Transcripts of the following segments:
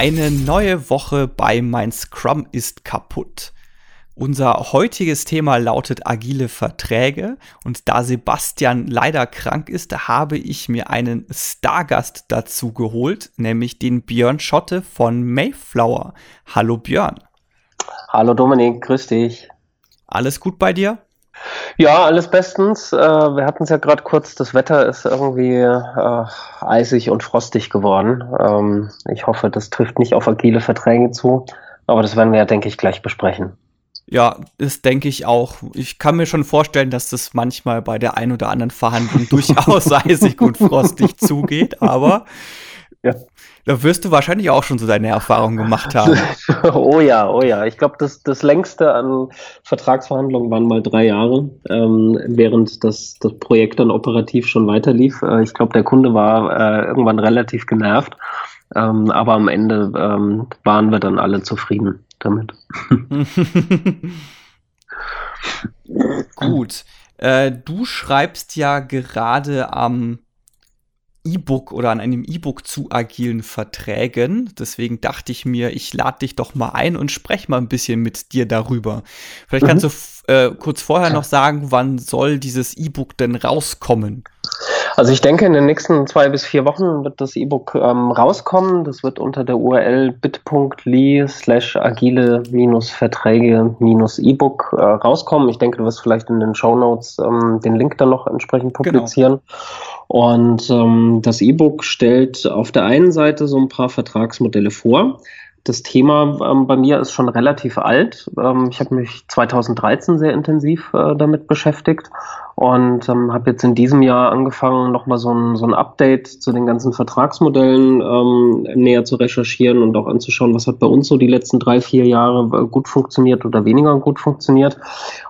Eine neue Woche bei Mein Scrum ist kaputt. Unser heutiges Thema lautet agile Verträge und da Sebastian leider krank ist, habe ich mir einen Stargast dazu geholt, nämlich den Björn Schotte von Mayflower. Hallo Björn. Hallo Dominik, grüß dich. Alles gut bei dir? Ja, alles bestens. Äh, wir hatten es ja gerade kurz, das Wetter ist irgendwie äh, eisig und frostig geworden. Ähm, ich hoffe, das trifft nicht auf agile Verträge zu, aber das werden wir ja, denke ich, gleich besprechen. Ja, das denke ich auch. Ich kann mir schon vorstellen, dass das manchmal bei der ein oder anderen Verhandlung durchaus eisig und frostig zugeht, aber ja. Da wirst du wahrscheinlich auch schon so deine Erfahrungen gemacht haben. oh ja, oh ja. Ich glaube, das, das längste an Vertragsverhandlungen waren mal drei Jahre, ähm, während das, das Projekt dann operativ schon weiterlief. Äh, ich glaube, der Kunde war äh, irgendwann relativ genervt, ähm, aber am Ende ähm, waren wir dann alle zufrieden damit. Gut. Äh, du schreibst ja gerade am E-Book oder an einem E-Book zu agilen Verträgen. Deswegen dachte ich mir, ich lade dich doch mal ein und spreche mal ein bisschen mit dir darüber. Vielleicht mhm. kannst du äh, kurz vorher noch sagen, wann soll dieses E-Book denn rauskommen? Also ich denke, in den nächsten zwei bis vier Wochen wird das E-Book ähm, rauskommen. Das wird unter der URL bit.ly slash agile-verträge-e-book äh, rauskommen. Ich denke, du wirst vielleicht in den Show Notes ähm, den Link dann noch entsprechend genau. publizieren. Genau. Und ähm, das E-Book stellt auf der einen Seite so ein paar Vertragsmodelle vor. Das Thema ähm, bei mir ist schon relativ alt. Ähm, ich habe mich 2013 sehr intensiv äh, damit beschäftigt und ähm, habe jetzt in diesem Jahr angefangen, nochmal so ein, so ein Update zu den ganzen Vertragsmodellen ähm, näher zu recherchieren und auch anzuschauen, was hat bei uns so die letzten drei, vier Jahre äh, gut funktioniert oder weniger gut funktioniert.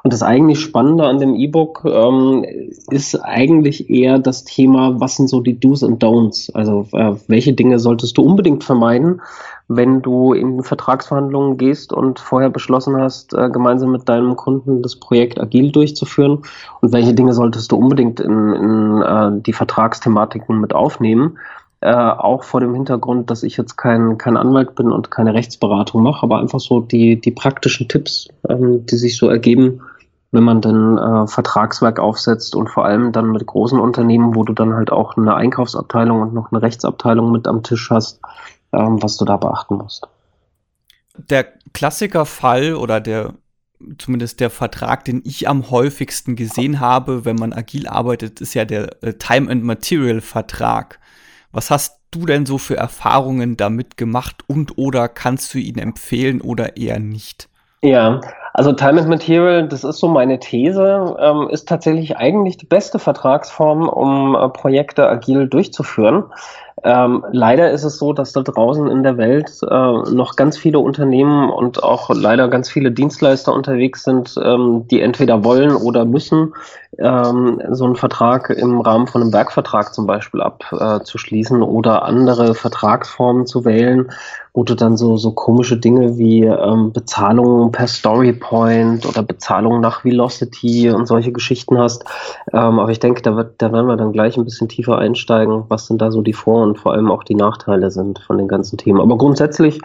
Und das eigentlich Spannende an dem E-Book ähm, ist eigentlich eher das Thema, was sind so die Do's und Don'ts? Also äh, welche Dinge solltest du unbedingt vermeiden? Wenn du in Vertragsverhandlungen gehst und vorher beschlossen hast, äh, gemeinsam mit deinem Kunden das Projekt agil durchzuführen und welche Dinge solltest du unbedingt in, in äh, die Vertragsthematiken mit aufnehmen. Äh, auch vor dem Hintergrund, dass ich jetzt kein, kein Anwalt bin und keine Rechtsberatung mache, aber einfach so die, die praktischen Tipps, ähm, die sich so ergeben, wenn man dann äh, Vertragswerk aufsetzt und vor allem dann mit großen Unternehmen, wo du dann halt auch eine Einkaufsabteilung und noch eine Rechtsabteilung mit am Tisch hast, ähm, was du da beachten musst. Der Klassikerfall oder der zumindest der Vertrag, den ich am häufigsten gesehen habe, wenn man agil arbeitet, ist ja der äh, Time and Material Vertrag. Was hast du denn so für Erfahrungen damit gemacht und oder kannst du ihn empfehlen oder eher nicht? Ja, also Time and Material, das ist so meine These, ähm, ist tatsächlich eigentlich die beste Vertragsform, um äh, Projekte agil durchzuführen. Ähm, leider ist es so, dass da draußen in der Welt äh, noch ganz viele Unternehmen und auch leider ganz viele Dienstleister unterwegs sind, ähm, die entweder wollen oder müssen ähm, so einen Vertrag im Rahmen von einem Werkvertrag zum Beispiel abzuschließen äh, oder andere Vertragsformen zu wählen, wo du dann so, so komische Dinge wie ähm, Bezahlung per Storypoint oder Bezahlung nach Velocity und solche Geschichten hast. Ähm, aber ich denke, da, wird, da werden wir dann gleich ein bisschen tiefer einsteigen, was denn da so die Vor- und vor allem auch die Nachteile sind von den ganzen Themen. Aber grundsätzlich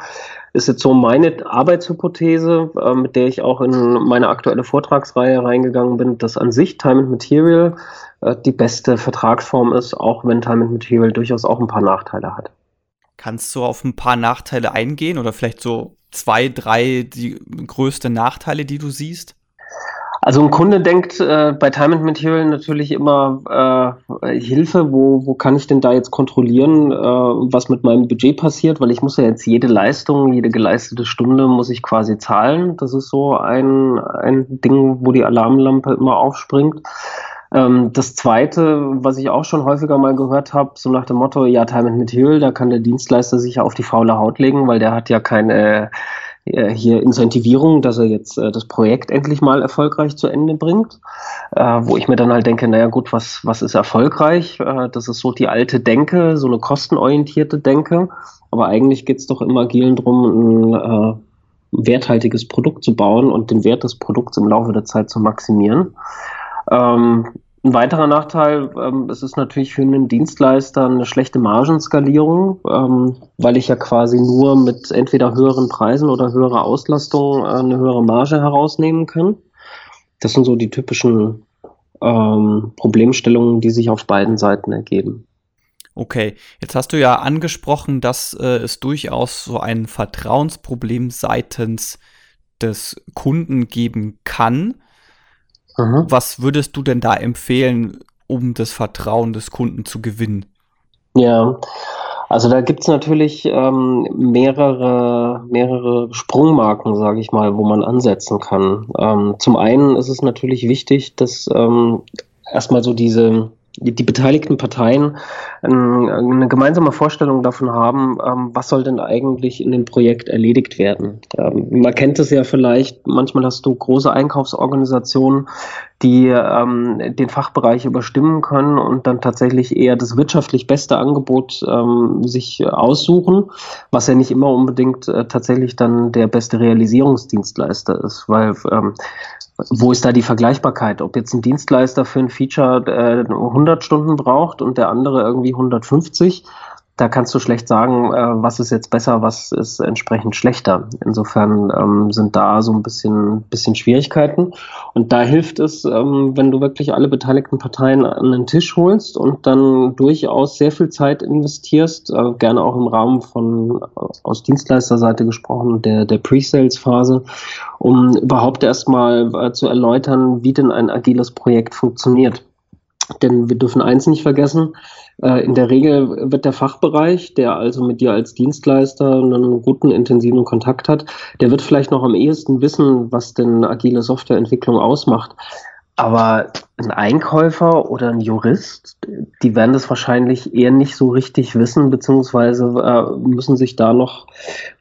ist jetzt so meine Arbeitshypothese, äh, mit der ich auch in meine aktuelle Vortragsreihe reingegangen bin, dass an sich Time and Material äh, die beste Vertragsform ist, auch wenn Time and Material durchaus auch ein paar Nachteile hat. Kannst du auf ein paar Nachteile eingehen oder vielleicht so zwei, drei die größte Nachteile, die du siehst? Also ein Kunde denkt äh, bei Time and Material natürlich immer äh, Hilfe, wo, wo kann ich denn da jetzt kontrollieren, äh, was mit meinem Budget passiert, weil ich muss ja jetzt jede Leistung, jede geleistete Stunde muss ich quasi zahlen. Das ist so ein, ein Ding, wo die Alarmlampe immer aufspringt. Ähm, das zweite, was ich auch schon häufiger mal gehört habe, so nach dem Motto, ja, Time and Material, da kann der Dienstleister sich ja auf die faule Haut legen, weil der hat ja keine äh, hier Incentivierung, dass er jetzt äh, das Projekt endlich mal erfolgreich zu Ende bringt, äh, wo ich mir dann halt denke, naja gut, was, was ist erfolgreich? Äh, das ist so die alte Denke, so eine kostenorientierte Denke, aber eigentlich geht's doch im Agilen drum, ein äh, werthaltiges Produkt zu bauen und den Wert des Produkts im Laufe der Zeit zu maximieren. Ähm, Ein weiterer Nachteil, ähm, es ist natürlich für einen Dienstleister eine schlechte Margenskalierung, ähm, weil ich ja quasi nur mit entweder höheren Preisen oder höherer Auslastung äh, eine höhere Marge herausnehmen kann. Das sind so die typischen ähm, Problemstellungen, die sich auf beiden Seiten ergeben. Okay, jetzt hast du ja angesprochen, dass äh, es durchaus so ein Vertrauensproblem seitens des Kunden geben kann. Mhm. Was würdest du denn da empfehlen, um das Vertrauen des Kunden zu gewinnen? Ja, also da gibt es natürlich ähm, mehrere, mehrere Sprungmarken, sage ich mal, wo man ansetzen kann. Ähm, zum einen ist es natürlich wichtig, dass ähm, erstmal so diese die beteiligten Parteien eine gemeinsame Vorstellung davon haben, ähm, was soll denn eigentlich in dem Projekt erledigt werden. Ähm, man kennt es ja vielleicht, manchmal hast du große Einkaufsorganisationen, die ähm, den Fachbereich überstimmen können und dann tatsächlich eher das wirtschaftlich beste Angebot ähm, sich aussuchen, was ja nicht immer unbedingt äh, tatsächlich dann der beste Realisierungsdienstleister ist, weil ähm, wo ist da die Vergleichbarkeit? Ob jetzt ein Dienstleister für ein Feature äh, 100 Stunden braucht und der andere irgendwie 150, da kannst du schlecht sagen, äh, was ist jetzt besser, was ist entsprechend schlechter. Insofern ähm, sind da so ein bisschen, bisschen Schwierigkeiten. Und da hilft es, ähm, wenn du wirklich alle beteiligten Parteien an den Tisch holst und dann durchaus sehr viel Zeit investierst, äh, gerne auch im Rahmen von, äh, aus Dienstleisterseite gesprochen, der, der Pre-Sales-Phase, um überhaupt erstmal äh, zu erläutern, wie denn ein agiles Projekt funktioniert. Denn wir dürfen eins nicht vergessen, äh, in der Regel wird der Fachbereich, der also mit dir als Dienstleister einen guten, intensiven Kontakt hat, der wird vielleicht noch am ehesten wissen, was denn agile Softwareentwicklung ausmacht. Aber ein Einkäufer oder ein Jurist, die werden das wahrscheinlich eher nicht so richtig wissen, beziehungsweise äh, müssen sich da noch,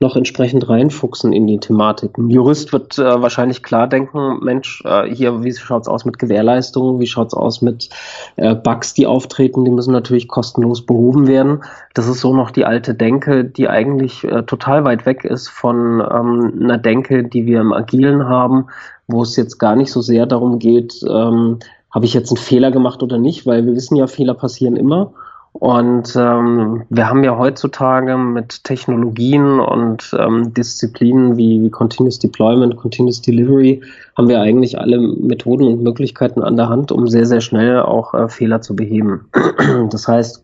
noch entsprechend reinfuchsen in die Thematik. Ein Jurist wird äh, wahrscheinlich klar denken, Mensch, äh, hier, wie schaut's aus mit Gewährleistungen, wie schaut's aus mit äh, Bugs, die auftreten, die müssen natürlich kostenlos behoben werden. Das ist so noch die alte Denke, die eigentlich äh, total weit weg ist von ähm, einer Denke, die wir im Agilen haben, wo es jetzt gar nicht so sehr darum geht, ähm, habe ich jetzt einen Fehler gemacht oder nicht, weil wir wissen ja, Fehler passieren immer. Und ähm, wir haben ja heutzutage mit Technologien und ähm, Disziplinen wie, wie Continuous Deployment, Continuous Delivery, haben wir eigentlich alle Methoden und Möglichkeiten an der Hand, um sehr, sehr schnell auch äh, Fehler zu beheben. das heißt,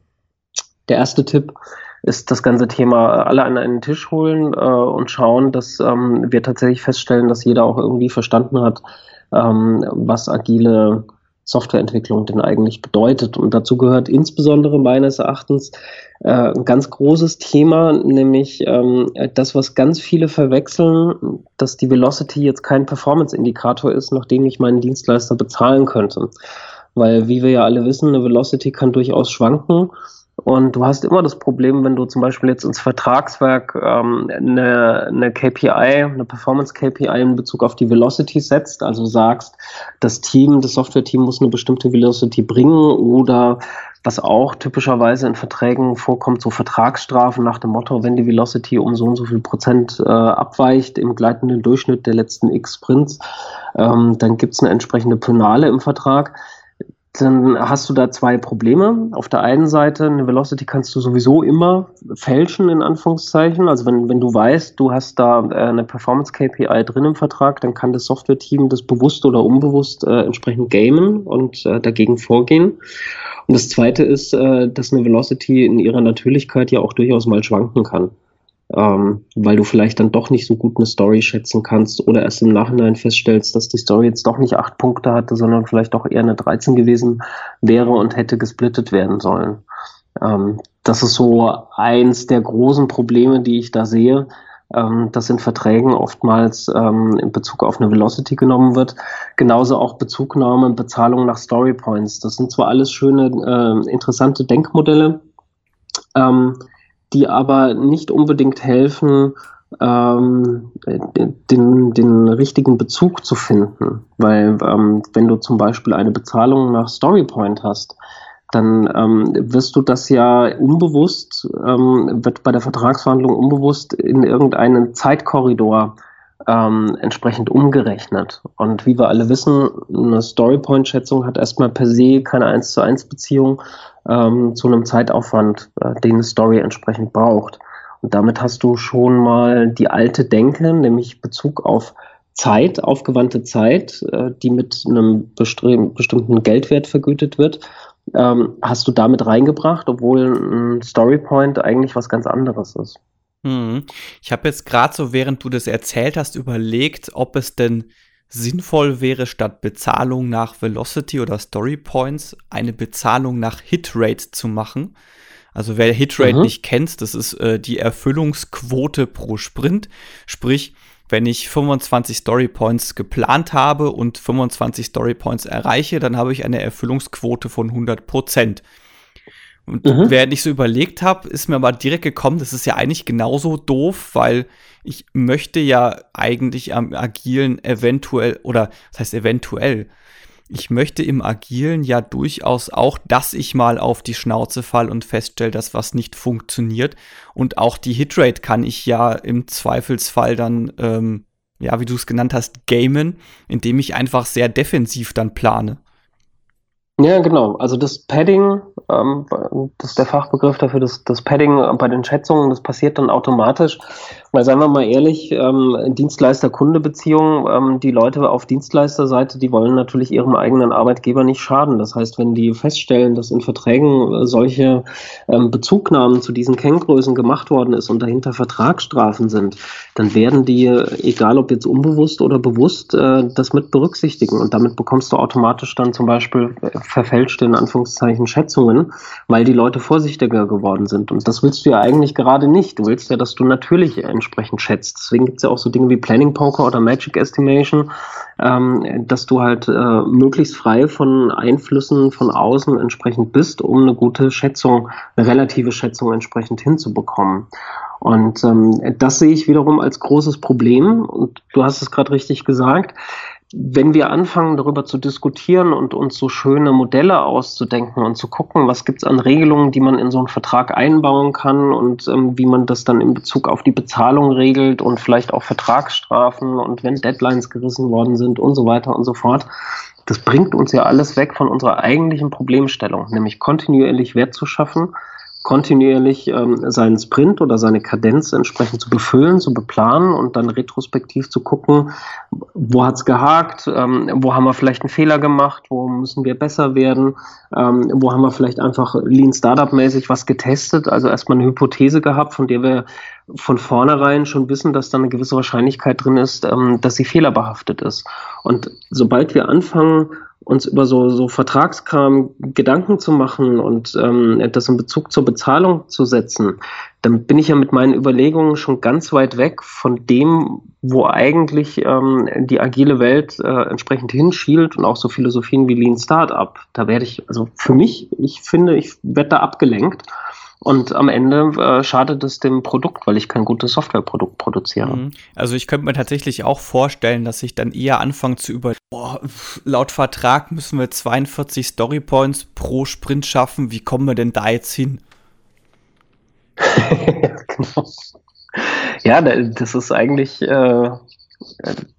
der erste Tipp ist das ganze Thema alle an einen Tisch holen äh, und schauen, dass ähm, wir tatsächlich feststellen, dass jeder auch irgendwie verstanden hat, ähm, was agile Softwareentwicklung denn eigentlich bedeutet. Und dazu gehört insbesondere meines Erachtens äh, ein ganz großes Thema, nämlich ähm, das, was ganz viele verwechseln, dass die Velocity jetzt kein Performance-Indikator ist, nach dem ich meinen Dienstleister bezahlen könnte. Weil, wie wir ja alle wissen, eine Velocity kann durchaus schwanken. Und du hast immer das Problem, wenn du zum Beispiel jetzt ins Vertragswerk ähm, eine, eine KPI, eine Performance KPI in Bezug auf die Velocity setzt, also sagst, das Team, das Software-Team muss eine bestimmte Velocity bringen oder was auch typischerweise in Verträgen vorkommt, so Vertragsstrafen nach dem Motto, wenn die Velocity um so und so viel Prozent äh, abweicht im gleitenden Durchschnitt der letzten X Sprints, ähm, dann gibt es eine entsprechende Penale im Vertrag dann hast du da zwei Probleme. Auf der einen Seite, eine Velocity kannst du sowieso immer fälschen, in Anführungszeichen. Also wenn, wenn du weißt, du hast da äh, eine Performance KPI drin im Vertrag, dann kann das Software-Team das bewusst oder unbewusst äh, entsprechend gamen und äh, dagegen vorgehen. Und das zweite ist, äh, dass eine Velocity in ihrer Natürlichkeit ja auch durchaus mal schwanken kann ähm, weil du vielleicht dann doch nicht so gut eine Story schätzen kannst oder erst im Nachhinein feststellst, dass die Story jetzt doch nicht acht Punkte hatte, sondern vielleicht doch eher eine 13 gewesen wäre und hätte gesplittet werden sollen. Ähm, das ist so eins der großen Probleme, die ich da sehe, ähm, dass in Verträgen oftmals ähm, in Bezug auf eine Velocity genommen wird. Genauso auch Bezugnahme, Bezahlung nach Story Points. Das sind zwar alles schöne, äh, interessante Denkmodelle, ähm, die aber nicht unbedingt helfen, ähm, den, den richtigen Bezug zu finden. Weil ähm, wenn du zum Beispiel eine Bezahlung nach Storypoint hast, dann ähm, wirst du das ja unbewusst, ähm, wird bei der Vertragsverhandlung unbewusst in irgendeinen Zeitkorridor ähm, entsprechend umgerechnet. Und wie wir alle wissen, eine Storypoint-Schätzung hat erstmal per se keine 1 zu 1 Beziehung ähm, zu einem Zeitaufwand, äh, den eine Story entsprechend braucht. Und damit hast du schon mal die alte Denke, nämlich Bezug auf Zeit, aufgewandte Zeit, äh, die mit einem bestimmten Geldwert vergütet wird, ähm, hast du damit reingebracht, obwohl ein Storypoint eigentlich was ganz anderes ist. Hm. Ich habe jetzt gerade so, während du das erzählt hast, überlegt, ob es denn sinnvoll wäre, statt Bezahlung nach Velocity oder Story Points eine Bezahlung nach Hitrate zu machen. Also wer Hitrate mhm. nicht kennt, das ist äh, die Erfüllungsquote pro Sprint. Sprich, wenn ich 25 Story Points geplant habe und 25 Story Points erreiche, dann habe ich eine Erfüllungsquote von 100 Prozent. Und mhm. während ich so überlegt habe, ist mir aber direkt gekommen, das ist ja eigentlich genauso doof, weil ich möchte ja eigentlich am Agilen eventuell, oder das heißt eventuell, ich möchte im Agilen ja durchaus auch, dass ich mal auf die Schnauze fall und feststelle, dass was nicht funktioniert. Und auch die Hitrate kann ich ja im Zweifelsfall dann, ähm, ja, wie du es genannt hast, gamen, indem ich einfach sehr defensiv dann plane. Ja, genau. Also das Padding, ähm, das ist der Fachbegriff dafür, das, das Padding bei den Schätzungen, das passiert dann automatisch. Weil seien wir mal ehrlich, ähm, Dienstleister-Kunde-Beziehungen, ähm, die Leute auf Dienstleisterseite, die wollen natürlich ihrem eigenen Arbeitgeber nicht schaden. Das heißt, wenn die feststellen, dass in Verträgen äh, solche ähm, Bezugnahmen zu diesen Kenngrößen gemacht worden ist und dahinter Vertragsstrafen sind, dann werden die, egal ob jetzt unbewusst oder bewusst, äh, das mit berücksichtigen. Und damit bekommst du automatisch dann zum Beispiel äh, verfälschte, in Anführungszeichen, Schätzungen, weil die Leute vorsichtiger geworden sind. Und das willst du ja eigentlich gerade nicht. Du willst ja, dass du natürlich entsprechend schätzt. Deswegen gibt es ja auch so Dinge wie Planning Poker oder Magic Estimation, ähm, dass du halt äh, möglichst frei von Einflüssen von außen entsprechend bist, um eine gute Schätzung, eine relative Schätzung entsprechend hinzubekommen. Und ähm, das sehe ich wiederum als großes Problem. Und du hast es gerade richtig gesagt wenn wir anfangen, darüber zu diskutieren und uns so schöne Modelle auszudenken und zu gucken, was gibt es an Regelungen, die man in so einen Vertrag einbauen kann und ähm, wie man das dann in Bezug auf die Bezahlung regelt und vielleicht auch Vertragsstrafen und wenn Deadlines gerissen worden sind und so weiter und so fort. Das bringt uns ja alles weg von unserer eigentlichen Problemstellung, nämlich kontinuierlich Wert zu schaffen, kontinuierlich ähm, seinen Sprint oder seine Kadenz entsprechend zu befüllen, zu beplanen und dann retrospektiv zu gucken, wo hat's gehakt, ähm, wo haben wir vielleicht einen Fehler gemacht, wo müssen wir besser werden, ähm, wo haben wir vielleicht einfach Lean Startup mäßig was getestet, also erstmal eine Hypothese gehabt, von der wir von vornherein schon wissen, dass da eine gewisse Wahrscheinlichkeit drin ist, ähm, dass sie fehlerbehaftet ist. Und sobald wir anfangen, uns über so, so Vertragskram Gedanken zu machen und ähm, das in Bezug zur Bezahlung zu setzen, dann bin ich ja mit meinen Überlegungen schon ganz weit weg von dem, wo eigentlich ähm, die agile Welt äh, entsprechend hinschielt und auch so Philosophien wie Lean Startup. Da werde ich, also für mich, ich finde, ich werde da abgelenkt. Und am Ende äh, schadet es dem Produkt, weil ich kein gutes Softwareprodukt produziere. Mhm. Also ich könnte mir tatsächlich auch vorstellen, dass ich dann eher anfange zu über, boah, laut Vertrag müssen wir 42 Storypoints pro Sprint schaffen. Wie kommen wir denn da jetzt hin? genau. Ja, das ist eigentlich äh,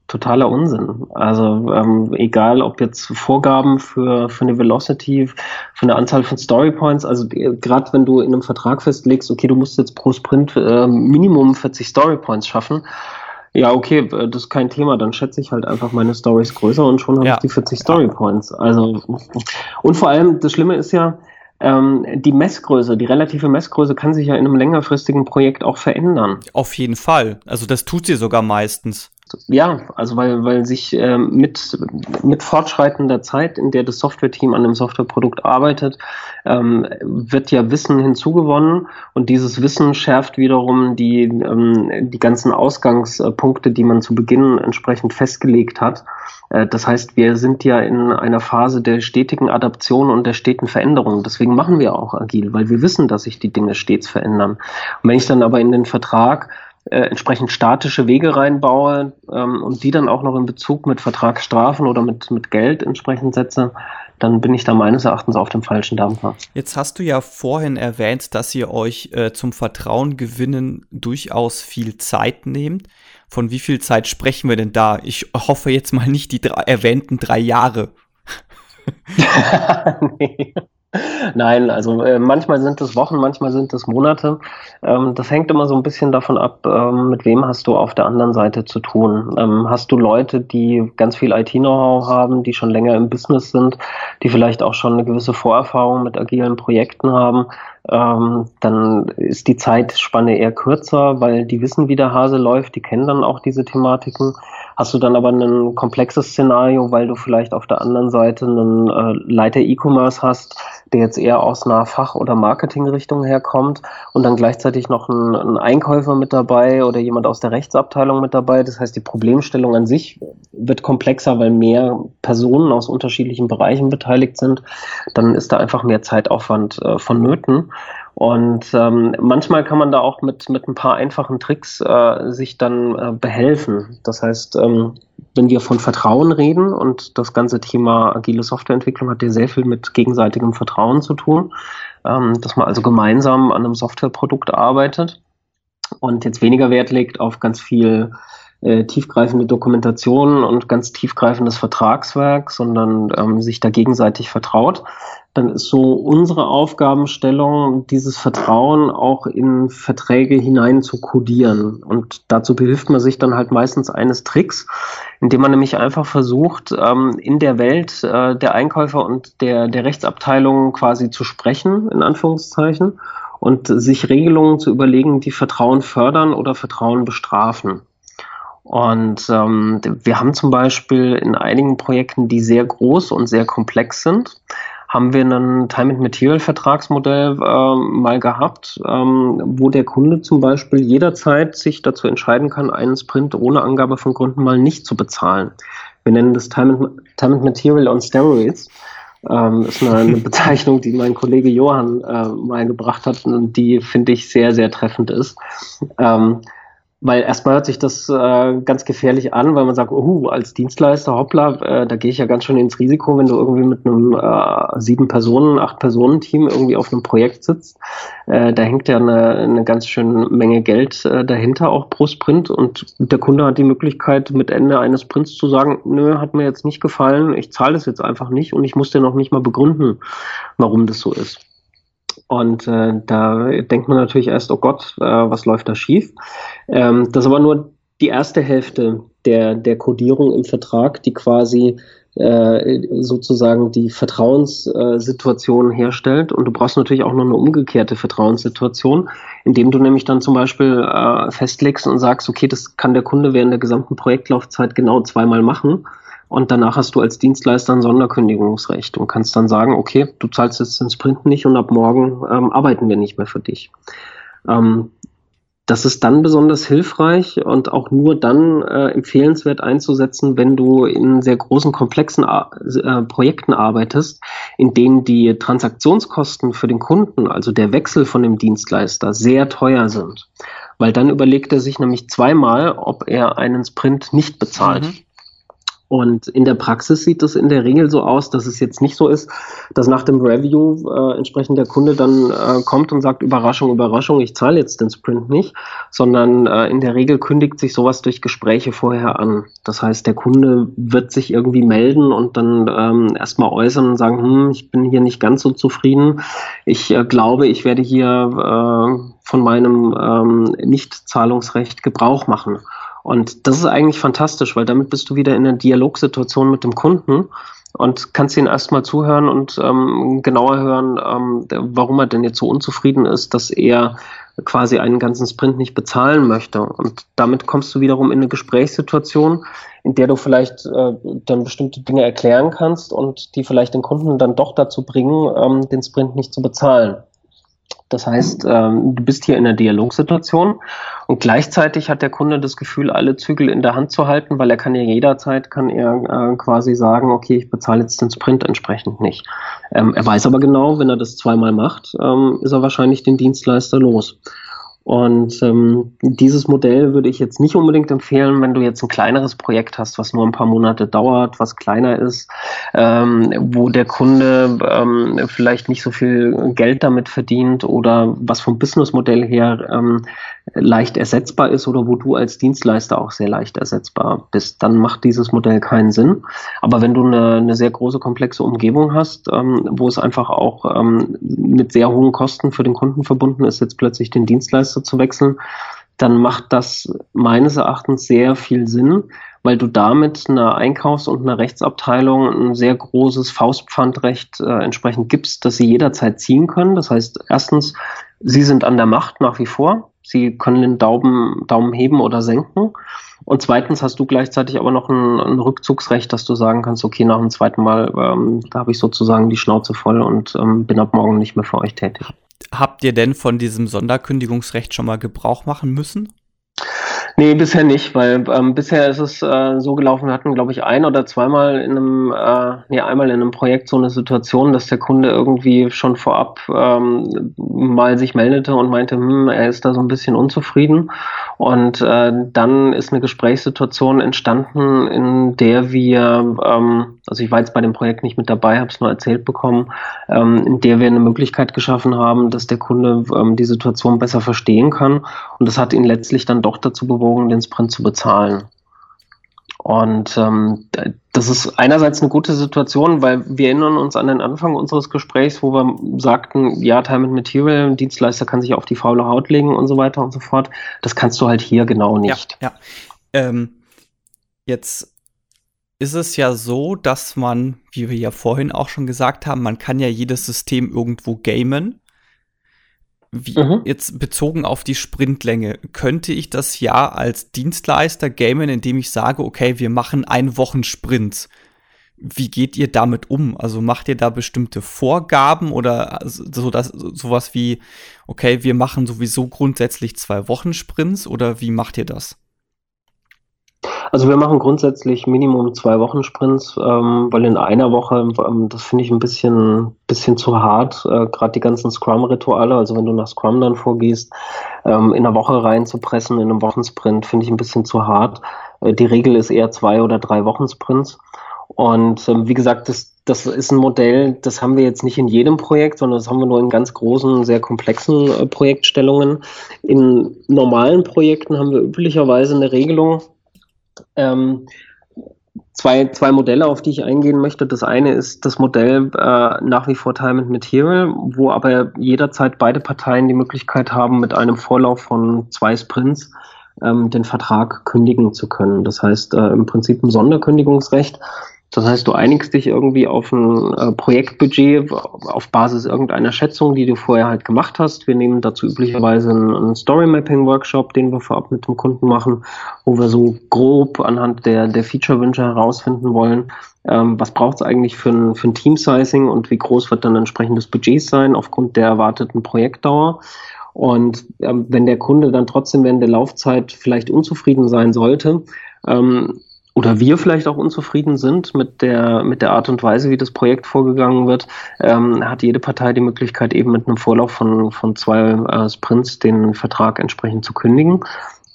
totaler Unsinn. Also ähm, egal, ob jetzt Vorgaben für, für eine Velocity, für eine Anzahl von Story Points, also gerade wenn du in einem Vertrag festlegst, okay, du musst jetzt pro Sprint äh, Minimum 40 Story Points schaffen, ja, okay, äh, das ist kein Thema. Dann schätze ich halt einfach meine Stories größer und schon habe ja. ich die 40 Story Points. Also und vor allem das Schlimme ist ja, ähm, die Messgröße, die relative Messgröße kann sich ja in einem längerfristigen Projekt auch verändern. Auf jeden Fall. Also das tut sie sogar meistens. Ja, also weil, weil sich äh, mit, mit fortschreitender Zeit, in der das Software-Team an dem Softwareprodukt arbeitet, ähm, wird ja Wissen hinzugewonnen und dieses Wissen schärft wiederum die, ähm, die ganzen Ausgangspunkte, die man zu Beginn entsprechend festgelegt hat. Äh, das heißt, wir sind ja in einer Phase der stetigen Adaption und der steten Veränderung. Deswegen machen wir auch agil, weil wir wissen, dass sich die Dinge stets verändern. Und wenn ich dann aber in den Vertrag äh, entsprechend statische Wege reinbaue ähm, und die dann auch noch in Bezug mit Vertragsstrafen oder mit, mit Geld entsprechend setze, dann bin ich da meines Erachtens auf dem falschen Dampfer. Jetzt hast du ja vorhin erwähnt, dass ihr euch äh, zum Vertrauen gewinnen durchaus viel Zeit nehmt. von wie viel Zeit sprechen wir denn da? Ich hoffe jetzt mal nicht die drei, erwähnten drei Jahre. nee. Nein, also äh, manchmal sind es Wochen, manchmal sind es Monate. Ähm, das hängt immer so ein bisschen davon ab, ähm, mit wem hast du auf der anderen Seite zu tun. Ähm, hast du Leute, die ganz viel IT-Know-how haben, die schon länger im Business sind, die vielleicht auch schon eine gewisse Vorerfahrung mit agilen Projekten haben, ähm, dann ist die Zeitspanne eher kürzer, weil die wissen, wie der Hase läuft, die kennen dann auch diese Thematiken. Hast du dann aber ein komplexes Szenario, weil du vielleicht auf der anderen Seite einen äh, Leiter E-Commerce hast, der jetzt eher aus einer Fach- oder Marketingrichtung herkommt und dann gleichzeitig noch ein, ein, Einkäufer mit dabei oder jemand aus der Rechtsabteilung mit dabei. Das heißt, die Problemstellung an sich wird komplexer, weil mehr Personen aus unterschiedlichen Bereichen beteiligt sind. Dann ist da einfach mehr Zeitaufwand äh, vonnöten. Und ähm, manchmal kann man da auch mit, mit ein paar einfachen Tricks äh, sich dann äh, behelfen. Das heißt, ähm, wenn wir von Vertrauen reden und das ganze Thema agile Softwareentwicklung hat ja sehr viel mit gegenseitigem Vertrauen zu tun, ähm, dass man also gemeinsam an einem Softwareprodukt arbeitet und jetzt weniger Wert legt auf ganz viel äh, tiefgreifende Dokumentation und ganz tiefgreifendes Vertragswerk, sondern ähm, sich da gegenseitig vertraut, dann ist so unsere Aufgabenstellung, dieses Vertrauen auch in Verträge hinein zu kodieren. Und dazu behilft man sich dann halt meistens eines Tricks, indem man nämlich einfach versucht, ähm, in der Welt äh, der Einkäufer und der, der Rechtsabteilung quasi zu sprechen, in Anführungszeichen, und sich Regelungen zu überlegen, die Vertrauen fördern oder Vertrauen bestrafen. Und ähm, wir haben zum Beispiel in einigen Projekten, die sehr groß und sehr komplex sind, haben wir ein Time and Material Vertragsmodell äh, mal gehabt, ähm, wo der Kunde zum Beispiel jederzeit sich dazu entscheiden kann, einen Sprint ohne Angabe von Gründen mal nicht zu bezahlen. Wir nennen das Time and, Time and Material on Steroids. Ähm, ist eine, eine Bezeichnung, die mein Kollege Johann äh, mal gebracht hat und die finde ich sehr, sehr treffend ist. Ähm, weil erstmal hört sich das äh, ganz gefährlich an, weil man sagt, oh, als Dienstleister, hoppla, äh, da gehe ich ja ganz schön ins Risiko, wenn du irgendwie mit einem äh, sieben Personen, acht Personen Team irgendwie auf einem Projekt sitzt. Äh, da hängt ja eine, eine ganz schöne Menge Geld äh, dahinter auch pro Sprint und der Kunde hat die Möglichkeit, mit Ende eines Sprints zu sagen, nö, hat mir jetzt nicht gefallen, ich zahle es jetzt einfach nicht und ich muss dir noch nicht mal begründen, warum das so ist. Und äh, da denkt man natürlich erst, oh Gott, äh, was läuft da schief? Ähm, das ist aber nur die erste Hälfte der, der Codierung im Vertrag, die quasi äh, sozusagen die Vertrauenssituation herstellt. Und du brauchst natürlich auch noch eine umgekehrte Vertrauenssituation, indem du nämlich dann zum Beispiel äh, festlegst und sagst, okay, das kann der Kunde während der gesamten Projektlaufzeit genau zweimal machen. Und danach hast du als Dienstleister ein Sonderkündigungsrecht und kannst dann sagen, okay, du zahlst jetzt den Sprint nicht und ab morgen ähm, arbeiten wir nicht mehr für dich. Ähm, das ist dann besonders hilfreich und auch nur dann äh, empfehlenswert einzusetzen, wenn du in sehr großen, komplexen äh, Projekten arbeitest, in denen die Transaktionskosten für den Kunden, also der Wechsel von dem Dienstleister, sehr teuer sind. Weil dann überlegt er sich nämlich zweimal, ob er einen Sprint nicht bezahlt. Mhm. Und in der Praxis sieht es in der Regel so aus, dass es jetzt nicht so ist, dass nach dem Review äh, entsprechend der Kunde dann äh, kommt und sagt, Überraschung, Überraschung, ich zahle jetzt den Sprint nicht, sondern äh, in der Regel kündigt sich sowas durch Gespräche vorher an. Das heißt, der Kunde wird sich irgendwie melden und dann ähm, erstmal äußern und sagen, hm, ich bin hier nicht ganz so zufrieden. Ich äh, glaube, ich werde hier äh, von meinem ähm, Nichtzahlungsrecht Gebrauch machen. Und das ist eigentlich fantastisch, weil damit bist du wieder in einer Dialogsituation mit dem Kunden und kannst ihn erstmal zuhören und ähm, genauer hören, ähm, warum er denn jetzt so unzufrieden ist, dass er quasi einen ganzen Sprint nicht bezahlen möchte. Und damit kommst du wiederum in eine Gesprächssituation, in der du vielleicht äh, dann bestimmte Dinge erklären kannst und die vielleicht den Kunden dann doch dazu bringen, ähm, den Sprint nicht zu bezahlen. Das heißt, ähm, du bist hier in einer Dialogsituation und gleichzeitig hat der Kunde das Gefühl, alle Zügel in der Hand zu halten, weil er kann ja jederzeit, kann er äh, quasi sagen, okay, ich bezahle jetzt den Sprint entsprechend nicht. Ähm, er weiß aber genau, wenn er das zweimal macht, ähm, ist er wahrscheinlich den Dienstleister los. Und ähm, dieses Modell würde ich jetzt nicht unbedingt empfehlen, wenn du jetzt ein kleineres Projekt hast, was nur ein paar Monate dauert, was kleiner ist, ähm, wo der Kunde ähm, vielleicht nicht so viel Geld damit verdient oder was vom Businessmodell her ähm, leicht ersetzbar ist oder wo du als Dienstleister auch sehr leicht ersetzbar bist, dann macht dieses Modell keinen Sinn. Aber wenn du eine, eine sehr große, komplexe Umgebung hast, ähm, wo es einfach auch ähm, mit sehr hohen Kosten für den Kunden verbunden ist, jetzt plötzlich den Dienstleister zu wechseln, dann macht das meines Erachtens sehr viel Sinn, weil du damit einer Einkaufs- und einer Rechtsabteilung ein sehr großes Faustpfandrecht äh, entsprechend gibst, dass sie jederzeit ziehen können. Das heißt, erstens, sie sind an der Macht nach wie vor. Sie können den Daumen, Daumen heben oder senken. Und zweitens hast du gleichzeitig aber noch ein, ein Rückzugsrecht, dass du sagen kannst, okay, nach dem zweiten Mal, ähm, da habe ich sozusagen die Schnauze voll und ähm, bin ab morgen nicht mehr für euch tätig. Habt ihr denn von diesem Sonderkündigungsrecht schon mal Gebrauch machen müssen? Nee, bisher nicht, weil ähm, bisher ist es äh, so gelaufen, wir hatten, glaube ich, ein oder zweimal in einem, äh, nee, einmal in einem Projekt so eine Situation, dass der Kunde irgendwie schon vorab ähm, mal sich meldete und meinte, hm, er ist da so ein bisschen unzufrieden. Und äh, dann ist eine Gesprächssituation entstanden, in der wir, ähm, also ich war jetzt bei dem Projekt nicht mit dabei, habe es nur erzählt bekommen, ähm, in der wir eine Möglichkeit geschaffen haben, dass der Kunde ähm, die Situation besser verstehen kann. Und das hat ihn letztlich dann doch dazu bewogen, den Sprint zu bezahlen. Und ähm, das ist einerseits eine gute Situation, weil wir erinnern uns an den Anfang unseres Gesprächs, wo wir sagten, ja, Time and Material, Dienstleister kann sich auf die faule Haut legen und so weiter und so fort. Das kannst du halt hier genau nicht. Ja, ja. Ähm, jetzt ist es ja so, dass man, wie wir ja vorhin auch schon gesagt haben, man kann ja jedes System irgendwo gamen. Wie, mhm. Jetzt bezogen auf die Sprintlänge, könnte ich das ja als Dienstleister gamen, indem ich sage, okay, wir machen ein Wochen Sprints. Wie geht ihr damit um? Also macht ihr da bestimmte Vorgaben oder so dass sowas wie, okay, wir machen sowieso grundsätzlich zwei Wochen Sprints oder wie macht ihr das? Also wir machen grundsätzlich Minimum zwei Wochen Sprints, ähm, weil in einer Woche, ähm, das finde ich ein bisschen, bisschen zu hart, äh, gerade die ganzen Scrum-Rituale, also wenn du nach Scrum dann vorgehst, ähm, in einer Woche reinzupressen, in einem Wochensprint, finde ich ein bisschen zu hart. Äh, die Regel ist eher zwei oder drei Wochensprints. Und ähm, wie gesagt, das, das ist ein Modell, das haben wir jetzt nicht in jedem Projekt, sondern das haben wir nur in ganz großen, sehr komplexen äh, Projektstellungen. In normalen Projekten haben wir üblicherweise eine Regelung, ähm, zwei, zwei Modelle, auf die ich eingehen möchte. Das eine ist das Modell äh, nach wie vor Time and Material, wo aber jederzeit beide Parteien die Möglichkeit haben, mit einem Vorlauf von zwei Sprints ähm, den Vertrag kündigen zu können. Das heißt äh, im Prinzip ein Sonderkündigungsrecht das heißt, du einigst dich irgendwie auf ein äh, Projektbudget auf Basis irgendeiner Schätzung, die du vorher halt gemacht hast. Wir nehmen dazu üblicherweise einen, einen Story Mapping Workshop, den wir vorab mit dem Kunden machen, wo wir so grob anhand der, der Feature-Wünsche herausfinden wollen, ähm, was braucht es eigentlich für ein, für ein Team-Sizing und wie groß wird dann entsprechend das Budget sein aufgrund der erwarteten Projektdauer. Und ähm, wenn der Kunde dann trotzdem während der Laufzeit vielleicht unzufrieden sein sollte, ähm, oder wir vielleicht auch unzufrieden sind mit der, mit der Art und Weise, wie das Projekt vorgegangen wird, ähm, hat jede Partei die Möglichkeit, eben mit einem Vorlauf von, von zwei äh, Sprints den Vertrag entsprechend zu kündigen.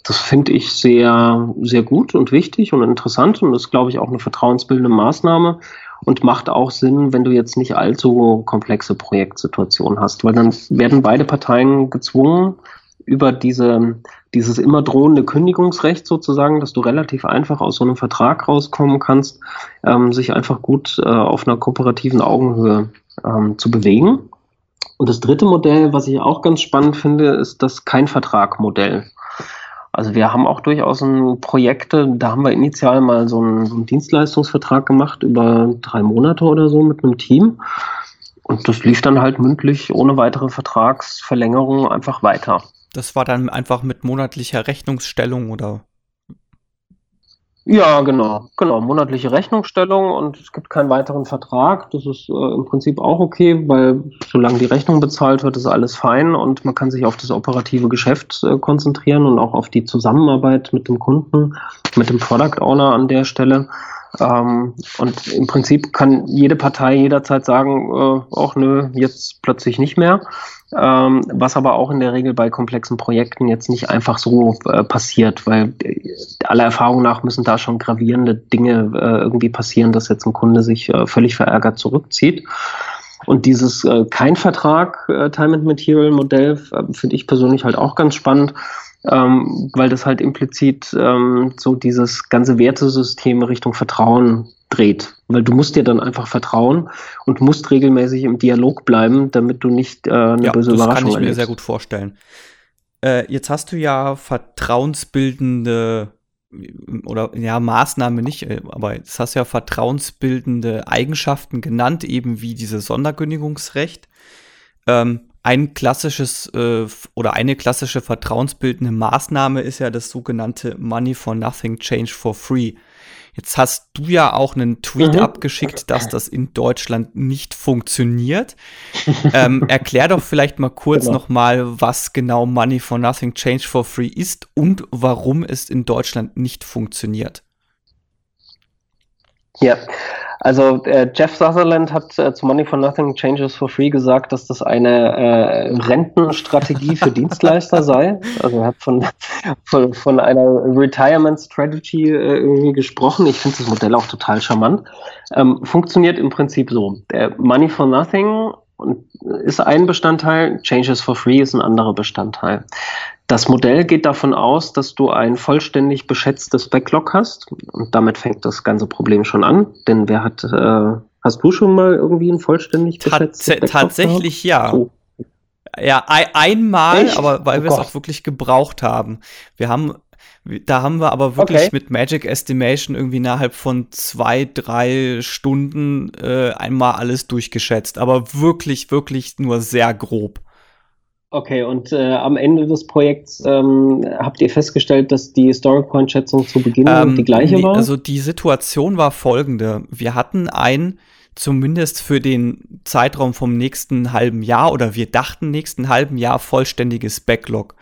Das finde ich sehr, sehr gut und wichtig und interessant und ist, glaube ich, auch eine vertrauensbildende Maßnahme und macht auch Sinn, wenn du jetzt nicht allzu komplexe Projektsituationen hast, weil dann werden beide Parteien gezwungen, über diese, dieses immer drohende Kündigungsrecht sozusagen, dass du relativ einfach aus so einem Vertrag rauskommen kannst, ähm, sich einfach gut äh, auf einer kooperativen Augenhöhe ähm, zu bewegen. Und das dritte Modell, was ich auch ganz spannend finde, ist das Kein-Vertrag-Modell. Also wir haben auch durchaus ein Projekte, da haben wir initial mal so einen, so einen Dienstleistungsvertrag gemacht über drei Monate oder so mit einem Team. Und das lief dann halt mündlich ohne weitere Vertragsverlängerung einfach weiter. Das war dann einfach mit monatlicher Rechnungsstellung oder? Ja, genau, genau, monatliche Rechnungsstellung und es gibt keinen weiteren Vertrag. Das ist äh, im Prinzip auch okay, weil solange die Rechnung bezahlt wird, ist alles fein und man kann sich auf das operative Geschäft äh, konzentrieren und auch auf die Zusammenarbeit mit dem Kunden, mit dem Product Owner an der Stelle. Ähm, und im Prinzip kann jede Partei jederzeit sagen, äh, ach nö, jetzt plötzlich nicht mehr. Ähm, was aber auch in der Regel bei komplexen Projekten jetzt nicht einfach so äh, passiert, weil äh, aller Erfahrung nach müssen da schon gravierende Dinge äh, irgendwie passieren, dass jetzt ein Kunde sich äh, völlig verärgert zurückzieht. Und dieses äh, kein Vertrag äh, Time and Material Modell äh, finde ich persönlich halt auch ganz spannend, ähm, weil das halt implizit ähm, so dieses ganze Wertesystem Richtung Vertrauen dreht. Weil du musst dir dann einfach vertrauen und musst regelmäßig im Dialog bleiben, damit du nicht äh, eine ja, böse das Überraschung kann ich mir sehr gut vorstellen. Äh, jetzt hast du ja vertrauensbildende oder ja, Maßnahme nicht, äh, aber das hast du ja vertrauensbildende Eigenschaften genannt, eben wie dieses Sonderkündigungsrecht. Ähm, ein klassisches äh, oder eine klassische vertrauensbildende Maßnahme ist ja das sogenannte Money for Nothing Change for Free. Jetzt hast du ja auch einen Tweet mhm. abgeschickt, dass das in Deutschland nicht funktioniert. ähm, erklär doch vielleicht mal kurz genau. nochmal, was genau Money for Nothing Change for Free ist und warum es in Deutschland nicht funktioniert. Ja, also äh, Jeff Sutherland hat äh, zu Money for Nothing Changes for Free gesagt, dass das eine äh, Rentenstrategie für Dienstleister sei. Also er hat von, von, von einer Retirement Strategy äh, irgendwie gesprochen. Ich finde das Modell auch total charmant. Ähm, funktioniert im Prinzip so. Der Money for Nothing ist ein Bestandteil, Changes for Free ist ein anderer Bestandteil. Das Modell geht davon aus, dass du ein vollständig beschätztes Backlog hast. Und damit fängt das ganze Problem schon an. Denn wer hat, äh, hast du schon mal irgendwie ein vollständig beschätztes Tats Backlog Tatsächlich gehabt? ja. So. Ja, ein, einmal, Echt? aber weil oh wir es auch wirklich gebraucht haben. Wir haben, da haben wir aber wirklich okay. mit Magic Estimation irgendwie innerhalb von zwei, drei Stunden äh, einmal alles durchgeschätzt. Aber wirklich, wirklich nur sehr grob. Okay, und äh, am Ende des Projekts ähm, habt ihr festgestellt, dass die Storypoint-Schätzung zu Beginn ähm, die gleiche war? Also die Situation war folgende. Wir hatten ein, zumindest für den Zeitraum vom nächsten halben Jahr oder wir dachten nächsten halben Jahr vollständiges Backlog,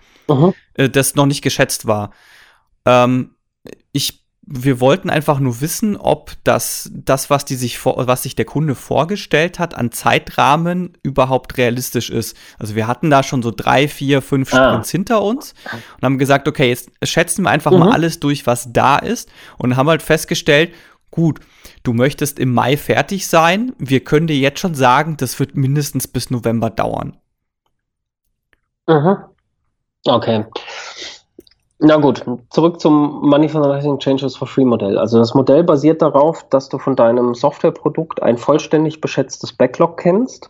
äh, das noch nicht geschätzt war. Ähm, ich wir wollten einfach nur wissen, ob das, das was, die sich vor, was sich der Kunde vorgestellt hat, an Zeitrahmen überhaupt realistisch ist. Also wir hatten da schon so drei, vier, fünf ah. Sprints hinter uns und haben gesagt, okay, jetzt schätzen wir einfach mhm. mal alles durch, was da ist und haben halt festgestellt, gut, du möchtest im Mai fertig sein. Wir können dir jetzt schon sagen, das wird mindestens bis November dauern. Mhm. Okay. Na gut, zurück zum Money Nothing Changes for Free Modell. Also das Modell basiert darauf, dass du von deinem Softwareprodukt ein vollständig beschätztes Backlog kennst,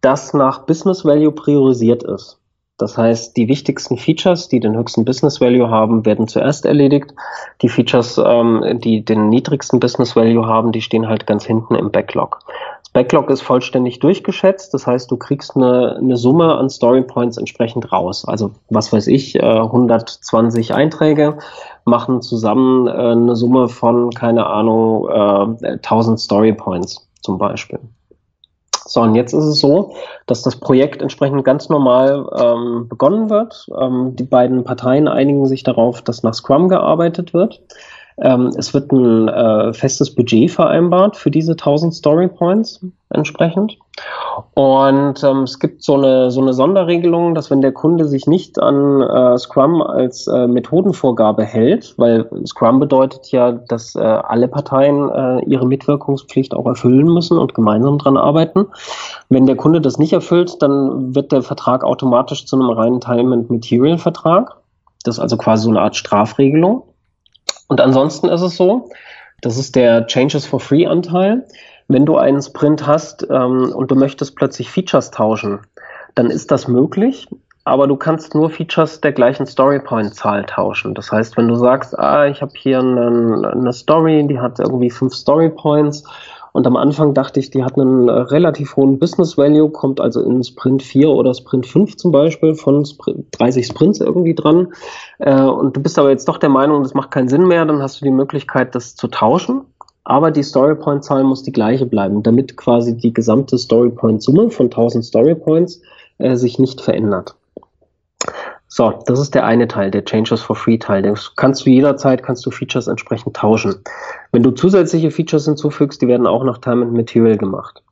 das nach Business Value priorisiert ist. Das heißt, die wichtigsten Features, die den höchsten Business Value haben, werden zuerst erledigt. Die Features, ähm, die den niedrigsten Business Value haben, die stehen halt ganz hinten im Backlog. Backlog ist vollständig durchgeschätzt. Das heißt, du kriegst eine, eine Summe an Story Points entsprechend raus. Also, was weiß ich, äh, 120 Einträge machen zusammen äh, eine Summe von, keine Ahnung, äh, 1000 Story Points zum Beispiel. So, und jetzt ist es so, dass das Projekt entsprechend ganz normal ähm, begonnen wird. Ähm, die beiden Parteien einigen sich darauf, dass nach Scrum gearbeitet wird. Ähm, es wird ein äh, festes Budget vereinbart für diese 1000 Story Points entsprechend. Und ähm, es gibt so eine, so eine Sonderregelung, dass wenn der Kunde sich nicht an äh, Scrum als äh, Methodenvorgabe hält, weil Scrum bedeutet ja, dass äh, alle Parteien äh, ihre Mitwirkungspflicht auch erfüllen müssen und gemeinsam dran arbeiten. Wenn der Kunde das nicht erfüllt, dann wird der Vertrag automatisch zu einem reinen Time and Material Vertrag. Das ist also quasi so eine Art Strafregelung. Und ansonsten ist es so, das ist der Changes for Free Anteil. Wenn du einen Sprint hast ähm, und du möchtest plötzlich Features tauschen, dann ist das möglich, aber du kannst nur Features der gleichen Storypoint-Zahl tauschen. Das heißt, wenn du sagst, ah, ich habe hier eine, eine Story, die hat irgendwie fünf Storypoints und am Anfang dachte ich, die hat einen äh, relativ hohen Business Value, kommt also in Sprint 4 oder Sprint 5 zum Beispiel von Sprint, 30 Sprints irgendwie dran. Äh, und du bist aber jetzt doch der Meinung, das macht keinen Sinn mehr, dann hast du die Möglichkeit, das zu tauschen. Aber die Storypoint-Zahl muss die gleiche bleiben, damit quasi die gesamte Storypoint-Summe von 1000 Storypoints äh, sich nicht verändert. So, das ist der eine Teil, der Changes for Free Teil. Das kannst du jederzeit, kannst du Features entsprechend tauschen. Wenn du zusätzliche Features hinzufügst, die werden auch nach Time and Material gemacht.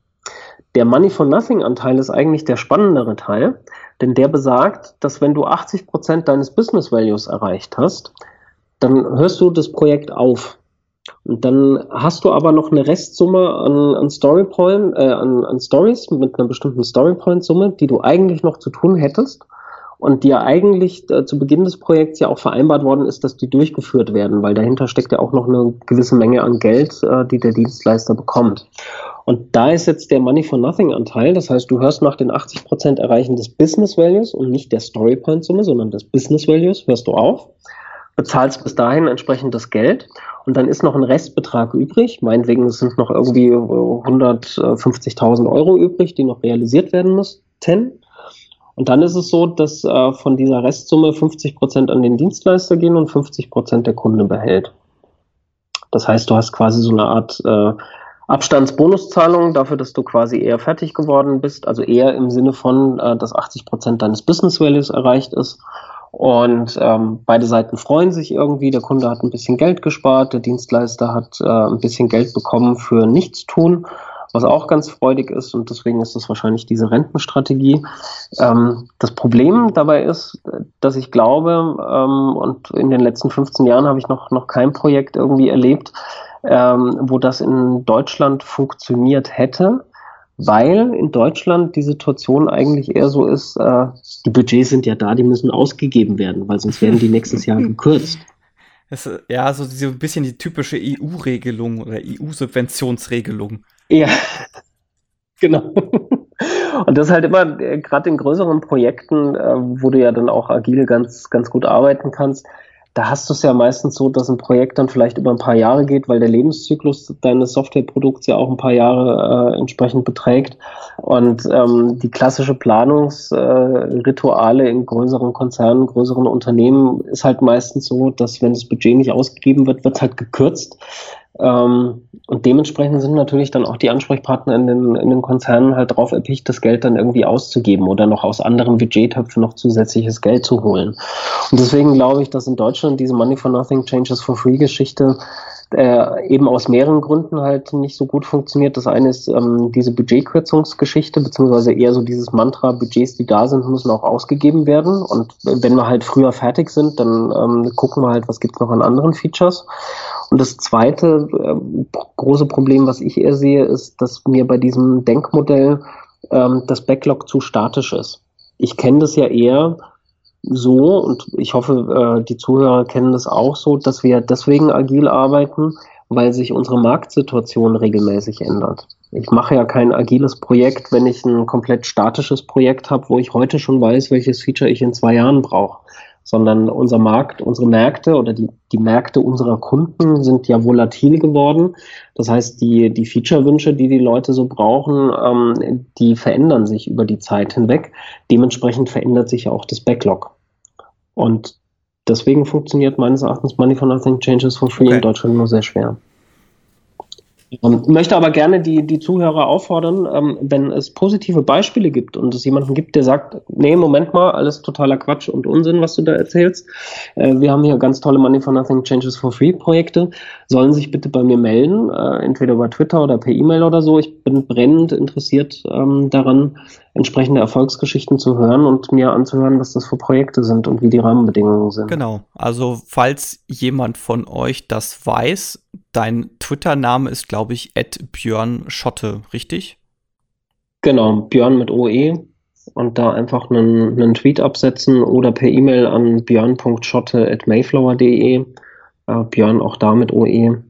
Der Money for Nothing Anteil ist eigentlich der spannendere Teil, denn der besagt, dass wenn du 80 Prozent deines Business Values erreicht hast, dann hörst du das Projekt auf. Und dann hast du aber noch eine Restsumme an, an Story Point, äh, an, an Stories mit einer bestimmten Story Point Summe, die du eigentlich noch zu tun hättest und die ja eigentlich äh, zu Beginn des Projekts ja auch vereinbart worden ist, dass die durchgeführt werden, weil dahinter steckt ja auch noch eine gewisse Menge an Geld, äh, die der Dienstleister bekommt. Und da ist jetzt der Money for Nothing Anteil. Das heißt, du hörst nach den 80 Prozent Erreichen des Business Values und nicht der Story Point Summe, sondern des Business Values hörst du auf, bezahlst bis dahin entsprechend das Geld und dann ist noch ein Restbetrag übrig. Meinetwegen sind noch irgendwie 150.000 Euro übrig, die noch realisiert werden müssten. Und dann ist es so, dass äh, von dieser Restsumme 50 Prozent an den Dienstleister gehen und 50 Prozent der Kunde behält. Das heißt, du hast quasi so eine Art äh, Abstandsbonuszahlung dafür, dass du quasi eher fertig geworden bist, also eher im Sinne von, äh, dass 80 Prozent deines Business Values erreicht ist. Und ähm, beide Seiten freuen sich irgendwie. Der Kunde hat ein bisschen Geld gespart, der Dienstleister hat äh, ein bisschen Geld bekommen für Nichtstun was auch ganz freudig ist und deswegen ist das wahrscheinlich diese Rentenstrategie. Ähm, das Problem dabei ist, dass ich glaube, ähm, und in den letzten 15 Jahren habe ich noch, noch kein Projekt irgendwie erlebt, ähm, wo das in Deutschland funktioniert hätte, weil in Deutschland die Situation eigentlich eher so ist, äh, die Budgets sind ja da, die müssen ausgegeben werden, weil sonst werden die nächstes Jahr gekürzt. Das, ja, so, so ein bisschen die typische EU-Regelung oder EU-Subventionsregelung. Ja, genau. Und das ist halt immer, äh, gerade in größeren Projekten, äh, wo du ja dann auch agil ganz, ganz gut arbeiten kannst, da hast du es ja meistens so, dass ein Projekt dann vielleicht über ein paar Jahre geht, weil der Lebenszyklus deines Softwareprodukts ja auch ein paar Jahre äh, entsprechend beträgt. Und ähm, die klassische Planungsrituale äh, in größeren Konzernen, größeren Unternehmen ist halt meistens so, dass wenn das Budget nicht ausgegeben wird, wird es halt gekürzt. Ähm, und dementsprechend sind natürlich dann auch die Ansprechpartner in den, in den Konzernen halt drauf erpicht, das Geld dann irgendwie auszugeben oder noch aus anderen Budgettöpfen noch zusätzliches Geld zu holen. Und deswegen glaube ich, dass in Deutschland diese Money for Nothing Changes for Free Geschichte äh, eben aus mehreren Gründen halt nicht so gut funktioniert. Das eine ist ähm, diese Budgetkürzungsgeschichte, beziehungsweise eher so dieses Mantra, Budgets, die da sind, müssen auch ausgegeben werden. Und wenn wir halt früher fertig sind, dann ähm, gucken wir halt, was gibt's noch an anderen Features. Und das zweite äh, große Problem, was ich eher sehe, ist, dass mir bei diesem Denkmodell ähm, das Backlog zu statisch ist. Ich kenne das ja eher so, und ich hoffe, äh, die Zuhörer kennen das auch so, dass wir deswegen agil arbeiten, weil sich unsere Marktsituation regelmäßig ändert. Ich mache ja kein agiles Projekt, wenn ich ein komplett statisches Projekt habe, wo ich heute schon weiß, welches Feature ich in zwei Jahren brauche sondern unser Markt, unsere Märkte oder die, die Märkte unserer Kunden sind ja volatil geworden. Das heißt, die, die Feature-Wünsche, die die Leute so brauchen, ähm, die verändern sich über die Zeit hinweg. Dementsprechend verändert sich auch das Backlog. Und deswegen funktioniert meines Erachtens Money for Nothing Changes for Free okay. in Deutschland nur sehr schwer. Ähm, möchte aber gerne die, die Zuhörer auffordern, ähm, wenn es positive Beispiele gibt und es jemanden gibt, der sagt, nee, Moment mal, alles totaler Quatsch und Unsinn, was du da erzählst. Äh, wir haben hier ganz tolle Money for Nothing Changes for Free Projekte. Sollen sich bitte bei mir melden, äh, entweder über Twitter oder per E-Mail oder so. Ich bin brennend interessiert ähm, daran, entsprechende Erfolgsgeschichten zu hören und mir anzuhören, was das für Projekte sind und wie die Rahmenbedingungen sind. Genau. Also, falls jemand von euch das weiß, dein Twitter-Name ist, glaube ich, Björn Schotte, richtig? Genau, Björn mit OE und da einfach einen, einen Tweet absetzen oder per E-Mail an björn.schotte.mayflower.de. Äh, Björn auch da mit OE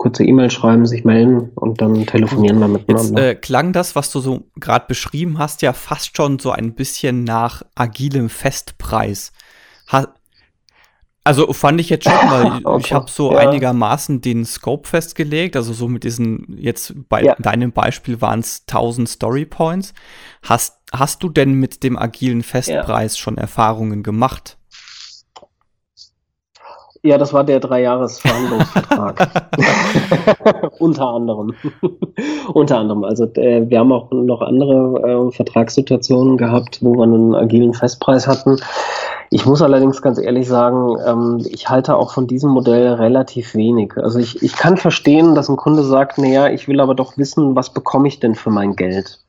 kurze E-Mail schreiben, sich melden und dann telefonieren wir miteinander. Jetzt, äh, klang das, was du so gerade beschrieben hast, ja fast schon so ein bisschen nach agilem Festpreis. Ha also fand ich jetzt schon, weil okay. ich habe so ja. einigermaßen den Scope festgelegt, also so mit diesen, jetzt bei ja. deinem Beispiel waren es 1000 Story Points. Hast, hast du denn mit dem agilen Festpreis ja. schon Erfahrungen gemacht? Ja, das war der Dreijahresverhandlungsvertrag. Unter anderem. Unter anderem. Also äh, wir haben auch noch andere äh, Vertragssituationen gehabt, wo wir einen agilen Festpreis hatten. Ich muss allerdings ganz ehrlich sagen, ähm, ich halte auch von diesem Modell relativ wenig. Also ich, ich kann verstehen, dass ein Kunde sagt, naja, ich will aber doch wissen, was bekomme ich denn für mein Geld?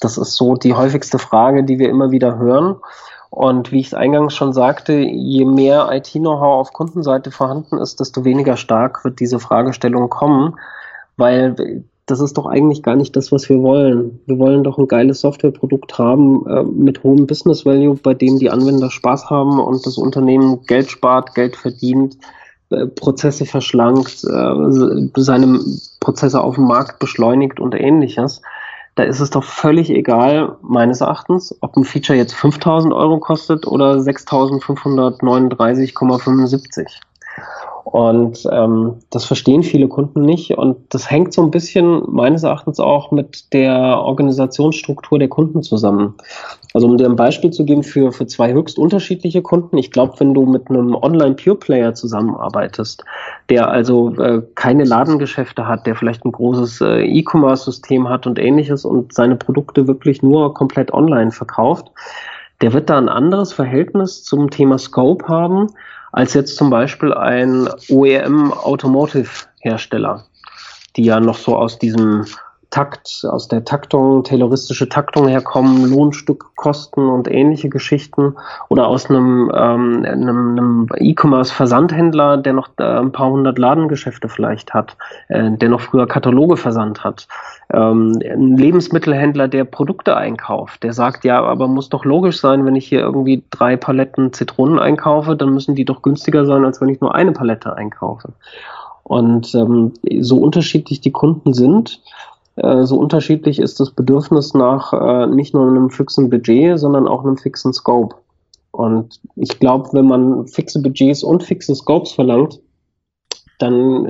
Das ist so die häufigste Frage, die wir immer wieder hören. Und wie ich es eingangs schon sagte, je mehr IT-Know-how auf Kundenseite vorhanden ist, desto weniger stark wird diese Fragestellung kommen, weil das ist doch eigentlich gar nicht das, was wir wollen. Wir wollen doch ein geiles Softwareprodukt haben äh, mit hohem Business Value, bei dem die Anwender Spaß haben und das Unternehmen Geld spart, Geld verdient, äh, Prozesse verschlankt, äh, seine Prozesse auf dem Markt beschleunigt und ähnliches. Da ist es doch völlig egal, meines Erachtens, ob ein Feature jetzt 5000 Euro kostet oder 6539,75. Und ähm, das verstehen viele Kunden nicht. Und das hängt so ein bisschen meines Erachtens auch mit der Organisationsstruktur der Kunden zusammen. Also um dir ein Beispiel zu geben für, für zwei höchst unterschiedliche Kunden. Ich glaube, wenn du mit einem Online-Pure-Player zusammenarbeitest, der also äh, keine Ladengeschäfte hat, der vielleicht ein großes äh, E-Commerce-System hat und ähnliches und seine Produkte wirklich nur komplett online verkauft, der wird da ein anderes Verhältnis zum Thema Scope haben als jetzt zum Beispiel ein OEM Automotive Hersteller, die ja noch so aus diesem Takt, aus der Taktung, tayloristische Taktung herkommen, Lohnstückkosten und ähnliche Geschichten oder aus einem, ähm, einem, einem E-Commerce-Versandhändler, der noch äh, ein paar hundert Ladengeschäfte vielleicht hat, äh, der noch früher Kataloge versandt hat. Ähm, ein Lebensmittelhändler, der Produkte einkauft, der sagt, ja, aber muss doch logisch sein, wenn ich hier irgendwie drei Paletten Zitronen einkaufe, dann müssen die doch günstiger sein, als wenn ich nur eine Palette einkaufe. Und ähm, so unterschiedlich die Kunden sind, so unterschiedlich ist das Bedürfnis nach äh, nicht nur einem fixen Budget, sondern auch einem fixen Scope. Und ich glaube, wenn man fixe Budgets und fixe Scopes verlangt, dann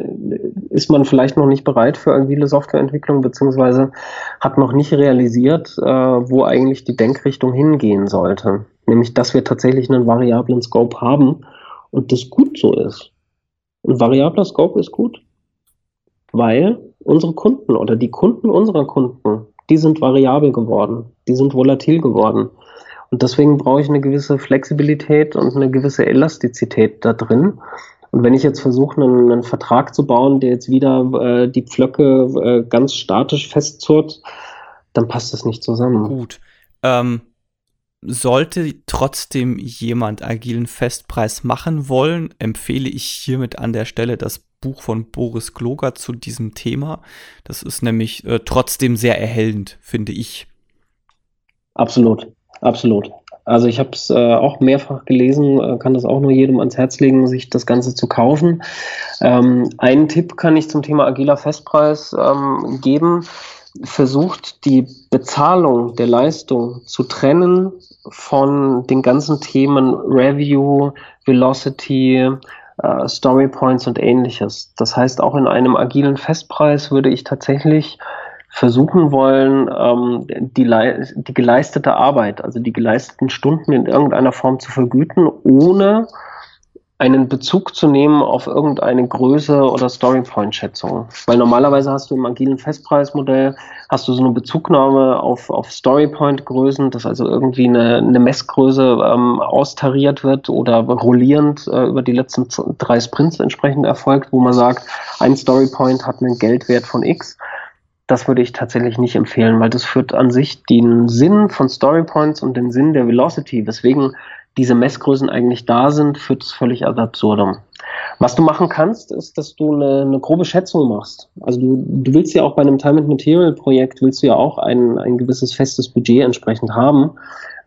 ist man vielleicht noch nicht bereit für agile Softwareentwicklung, beziehungsweise hat noch nicht realisiert, äh, wo eigentlich die Denkrichtung hingehen sollte. Nämlich, dass wir tatsächlich einen variablen Scope haben und das gut so ist. Ein variabler Scope ist gut, weil unsere Kunden oder die Kunden unserer Kunden, die sind variabel geworden, die sind volatil geworden. Und deswegen brauche ich eine gewisse Flexibilität und eine gewisse Elastizität da drin. Und wenn ich jetzt versuche, einen, einen Vertrag zu bauen, der jetzt wieder äh, die Pflöcke äh, ganz statisch festzurrt, dann passt das nicht zusammen. Gut. Ähm, sollte trotzdem jemand agilen Festpreis machen wollen, empfehle ich hiermit an der Stelle das Buch von Boris Kloger zu diesem Thema. Das ist nämlich äh, trotzdem sehr erhellend, finde ich. Absolut, absolut. Also ich habe es äh, auch mehrfach gelesen, äh, kann das auch nur jedem ans Herz legen, sich das Ganze zu kaufen. Ähm, einen Tipp kann ich zum Thema agiler Festpreis ähm, geben. Versucht die Bezahlung der Leistung zu trennen von den ganzen Themen Review, Velocity, äh, Story Points und ähnliches. Das heißt, auch in einem agilen Festpreis würde ich tatsächlich versuchen wollen, ähm, die, die geleistete Arbeit, also die geleisteten Stunden in irgendeiner Form zu vergüten, ohne einen Bezug zu nehmen auf irgendeine Größe oder Storypoint-Schätzung. Weil normalerweise hast du im agilen Festpreismodell hast du so eine Bezugnahme auf, auf Storypoint-Größen, dass also irgendwie eine, eine Messgröße ähm, austariert wird oder rollierend äh, über die letzten drei Sprints entsprechend erfolgt, wo man sagt, ein Storypoint hat einen Geldwert von X das würde ich tatsächlich nicht empfehlen, weil das führt an sich den Sinn von Storypoints und den Sinn der Velocity, weswegen diese Messgrößen eigentlich da sind, führt es völlig ad absurdum. Was du machen kannst, ist, dass du eine, eine grobe Schätzung machst. Also du, du willst ja auch bei einem Time and Material Projekt willst du ja auch ein, ein gewisses festes Budget entsprechend haben.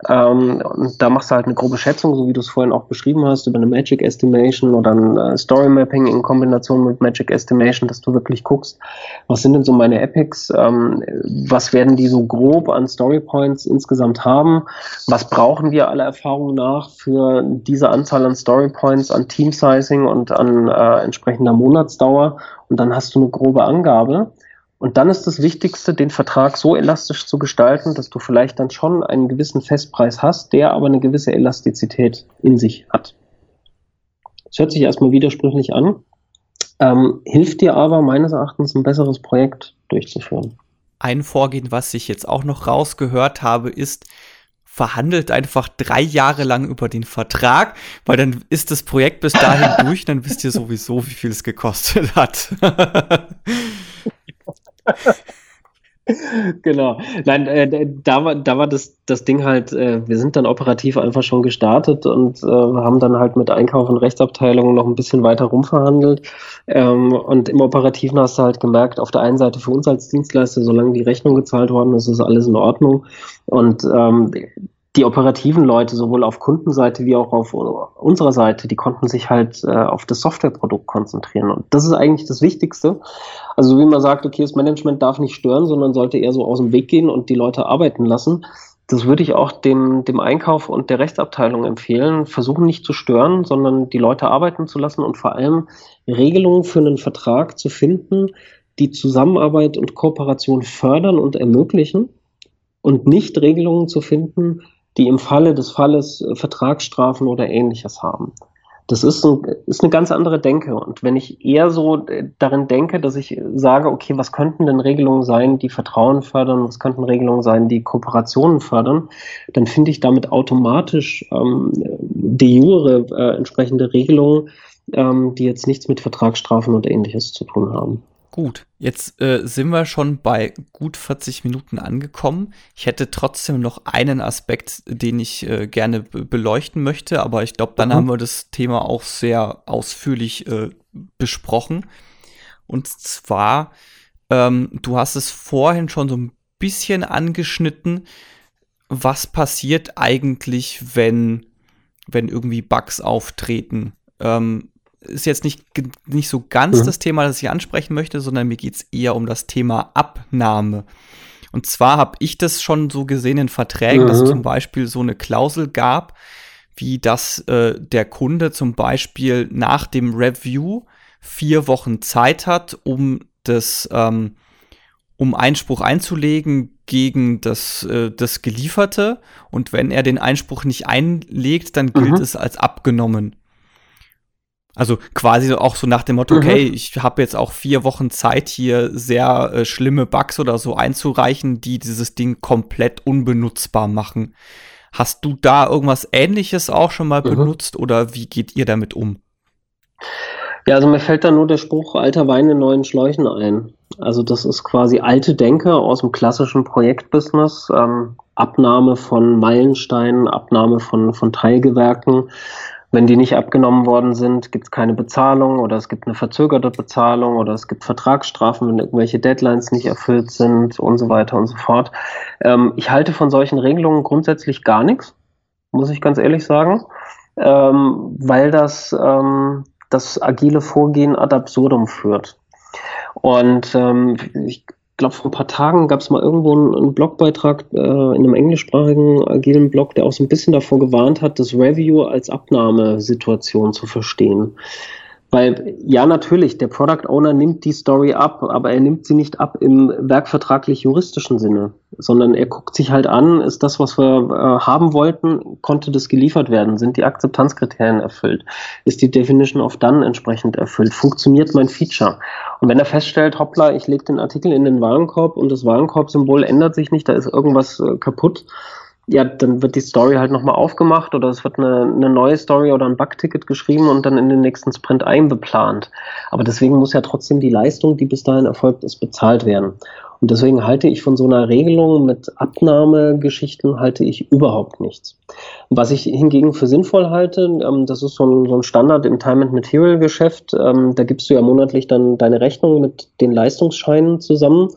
Ähm, da machst du halt eine grobe Schätzung, so wie du es vorhin auch beschrieben hast, über eine Magic Estimation oder ein äh, Story Mapping in Kombination mit Magic Estimation, dass du wirklich guckst, was sind denn so meine Epics, ähm, was werden die so grob an Story Points insgesamt haben, was brauchen wir aller Erfahrung nach für diese Anzahl an Story Points, an Team Sizing und an äh, entsprechender Monatsdauer? Und dann hast du eine grobe Angabe und dann ist das Wichtigste, den Vertrag so elastisch zu gestalten, dass du vielleicht dann schon einen gewissen Festpreis hast, der aber eine gewisse Elastizität in sich hat. Das hört sich erstmal widersprüchlich an, ähm, hilft dir aber meines Erachtens ein besseres Projekt durchzuführen. Ein Vorgehen, was ich jetzt auch noch rausgehört habe, ist, verhandelt einfach drei Jahre lang über den Vertrag, weil dann ist das Projekt bis dahin durch, dann wisst ihr sowieso, wie viel es gekostet hat. genau. Nein, äh, da war, da war das, das Ding halt, äh, wir sind dann operativ einfach schon gestartet und äh, haben dann halt mit Einkauf und Rechtsabteilung noch ein bisschen weiter rumverhandelt. Ähm, und im Operativen hast du halt gemerkt, auf der einen Seite für uns als Dienstleister, solange die Rechnung gezahlt worden ist, ist alles in Ordnung. Und ähm, die operativen Leute, sowohl auf Kundenseite wie auch auf unserer Seite, die konnten sich halt äh, auf das Softwareprodukt konzentrieren. Und das ist eigentlich das Wichtigste. Also wie man sagt, okay, das Management darf nicht stören, sondern sollte eher so aus dem Weg gehen und die Leute arbeiten lassen. Das würde ich auch dem, dem Einkauf und der Rechtsabteilung empfehlen. Versuchen nicht zu stören, sondern die Leute arbeiten zu lassen und vor allem Regelungen für einen Vertrag zu finden, die Zusammenarbeit und Kooperation fördern und ermöglichen und nicht Regelungen zu finden, die im Falle des Falles äh, Vertragsstrafen oder ähnliches haben. Das ist, ein, ist eine ganz andere Denke. Und wenn ich eher so äh, darin denke, dass ich sage, okay, was könnten denn Regelungen sein, die Vertrauen fördern, was könnten Regelungen sein, die Kooperationen fördern, dann finde ich damit automatisch ähm, de jure äh, entsprechende Regelungen, ähm, die jetzt nichts mit Vertragsstrafen und ähnliches zu tun haben. Gut, jetzt äh, sind wir schon bei gut 40 Minuten angekommen. Ich hätte trotzdem noch einen Aspekt, den ich äh, gerne beleuchten möchte, aber ich glaube, dann mhm. haben wir das Thema auch sehr ausführlich äh, besprochen. Und zwar, ähm, du hast es vorhin schon so ein bisschen angeschnitten. Was passiert eigentlich, wenn, wenn irgendwie Bugs auftreten? Ähm, ist jetzt nicht, nicht so ganz mhm. das Thema, das ich ansprechen möchte, sondern mir geht es eher um das Thema Abnahme. Und zwar habe ich das schon so gesehen in Verträgen, mhm. dass es zum Beispiel so eine Klausel gab, wie dass äh, der Kunde zum Beispiel nach dem Review vier Wochen Zeit hat, um das, ähm, um Einspruch einzulegen gegen das, äh, das Gelieferte. Und wenn er den Einspruch nicht einlegt, dann gilt mhm. es als abgenommen. Also quasi auch so nach dem Motto, mhm. okay, ich habe jetzt auch vier Wochen Zeit, hier sehr äh, schlimme Bugs oder so einzureichen, die dieses Ding komplett unbenutzbar machen. Hast du da irgendwas Ähnliches auch schon mal mhm. benutzt oder wie geht ihr damit um? Ja, also mir fällt da nur der Spruch alter Wein in neuen Schläuchen ein. Also das ist quasi alte Denke aus dem klassischen Projektbusiness. Ähm, Abnahme von Meilensteinen, Abnahme von, von Teilgewerken. Wenn die nicht abgenommen worden sind, gibt es keine Bezahlung oder es gibt eine verzögerte Bezahlung oder es gibt Vertragsstrafen, wenn irgendwelche Deadlines nicht erfüllt sind und so weiter und so fort. Ähm, ich halte von solchen Regelungen grundsätzlich gar nichts, muss ich ganz ehrlich sagen, ähm, weil das ähm, das agile Vorgehen ad absurdum führt. Und ähm, ich glaube, vor ein paar Tagen gab es mal irgendwo einen, Blogbeitrag äh, in einem englischsprachigen agilen Blog, der auch so ein bisschen davor gewarnt hat, das Review als Abnahmesituation zu verstehen. Weil ja, natürlich, der Product Owner nimmt die Story ab, aber er nimmt sie nicht ab im werkvertraglich-juristischen Sinne, sondern er guckt sich halt an, ist das, was wir äh, haben wollten, konnte das geliefert werden? Sind die Akzeptanzkriterien erfüllt? Ist die Definition of Done entsprechend erfüllt? Funktioniert mein Feature? Und wenn er feststellt, hoppla, ich lege den Artikel in den Warenkorb und das Warenkorbsymbol ändert sich nicht, da ist irgendwas äh, kaputt, ja, dann wird die Story halt nochmal aufgemacht oder es wird eine, eine neue Story oder ein Bugticket geschrieben und dann in den nächsten Sprint einbeplant. Aber deswegen muss ja trotzdem die Leistung, die bis dahin erfolgt ist, bezahlt werden. Und deswegen halte ich von so einer Regelung mit Abnahmegeschichten halte ich überhaupt nichts. Was ich hingegen für sinnvoll halte, ähm, das ist so ein, so ein, Standard im Time and Material Geschäft. Ähm, da gibst du ja monatlich dann deine Rechnung mit den Leistungsscheinen zusammen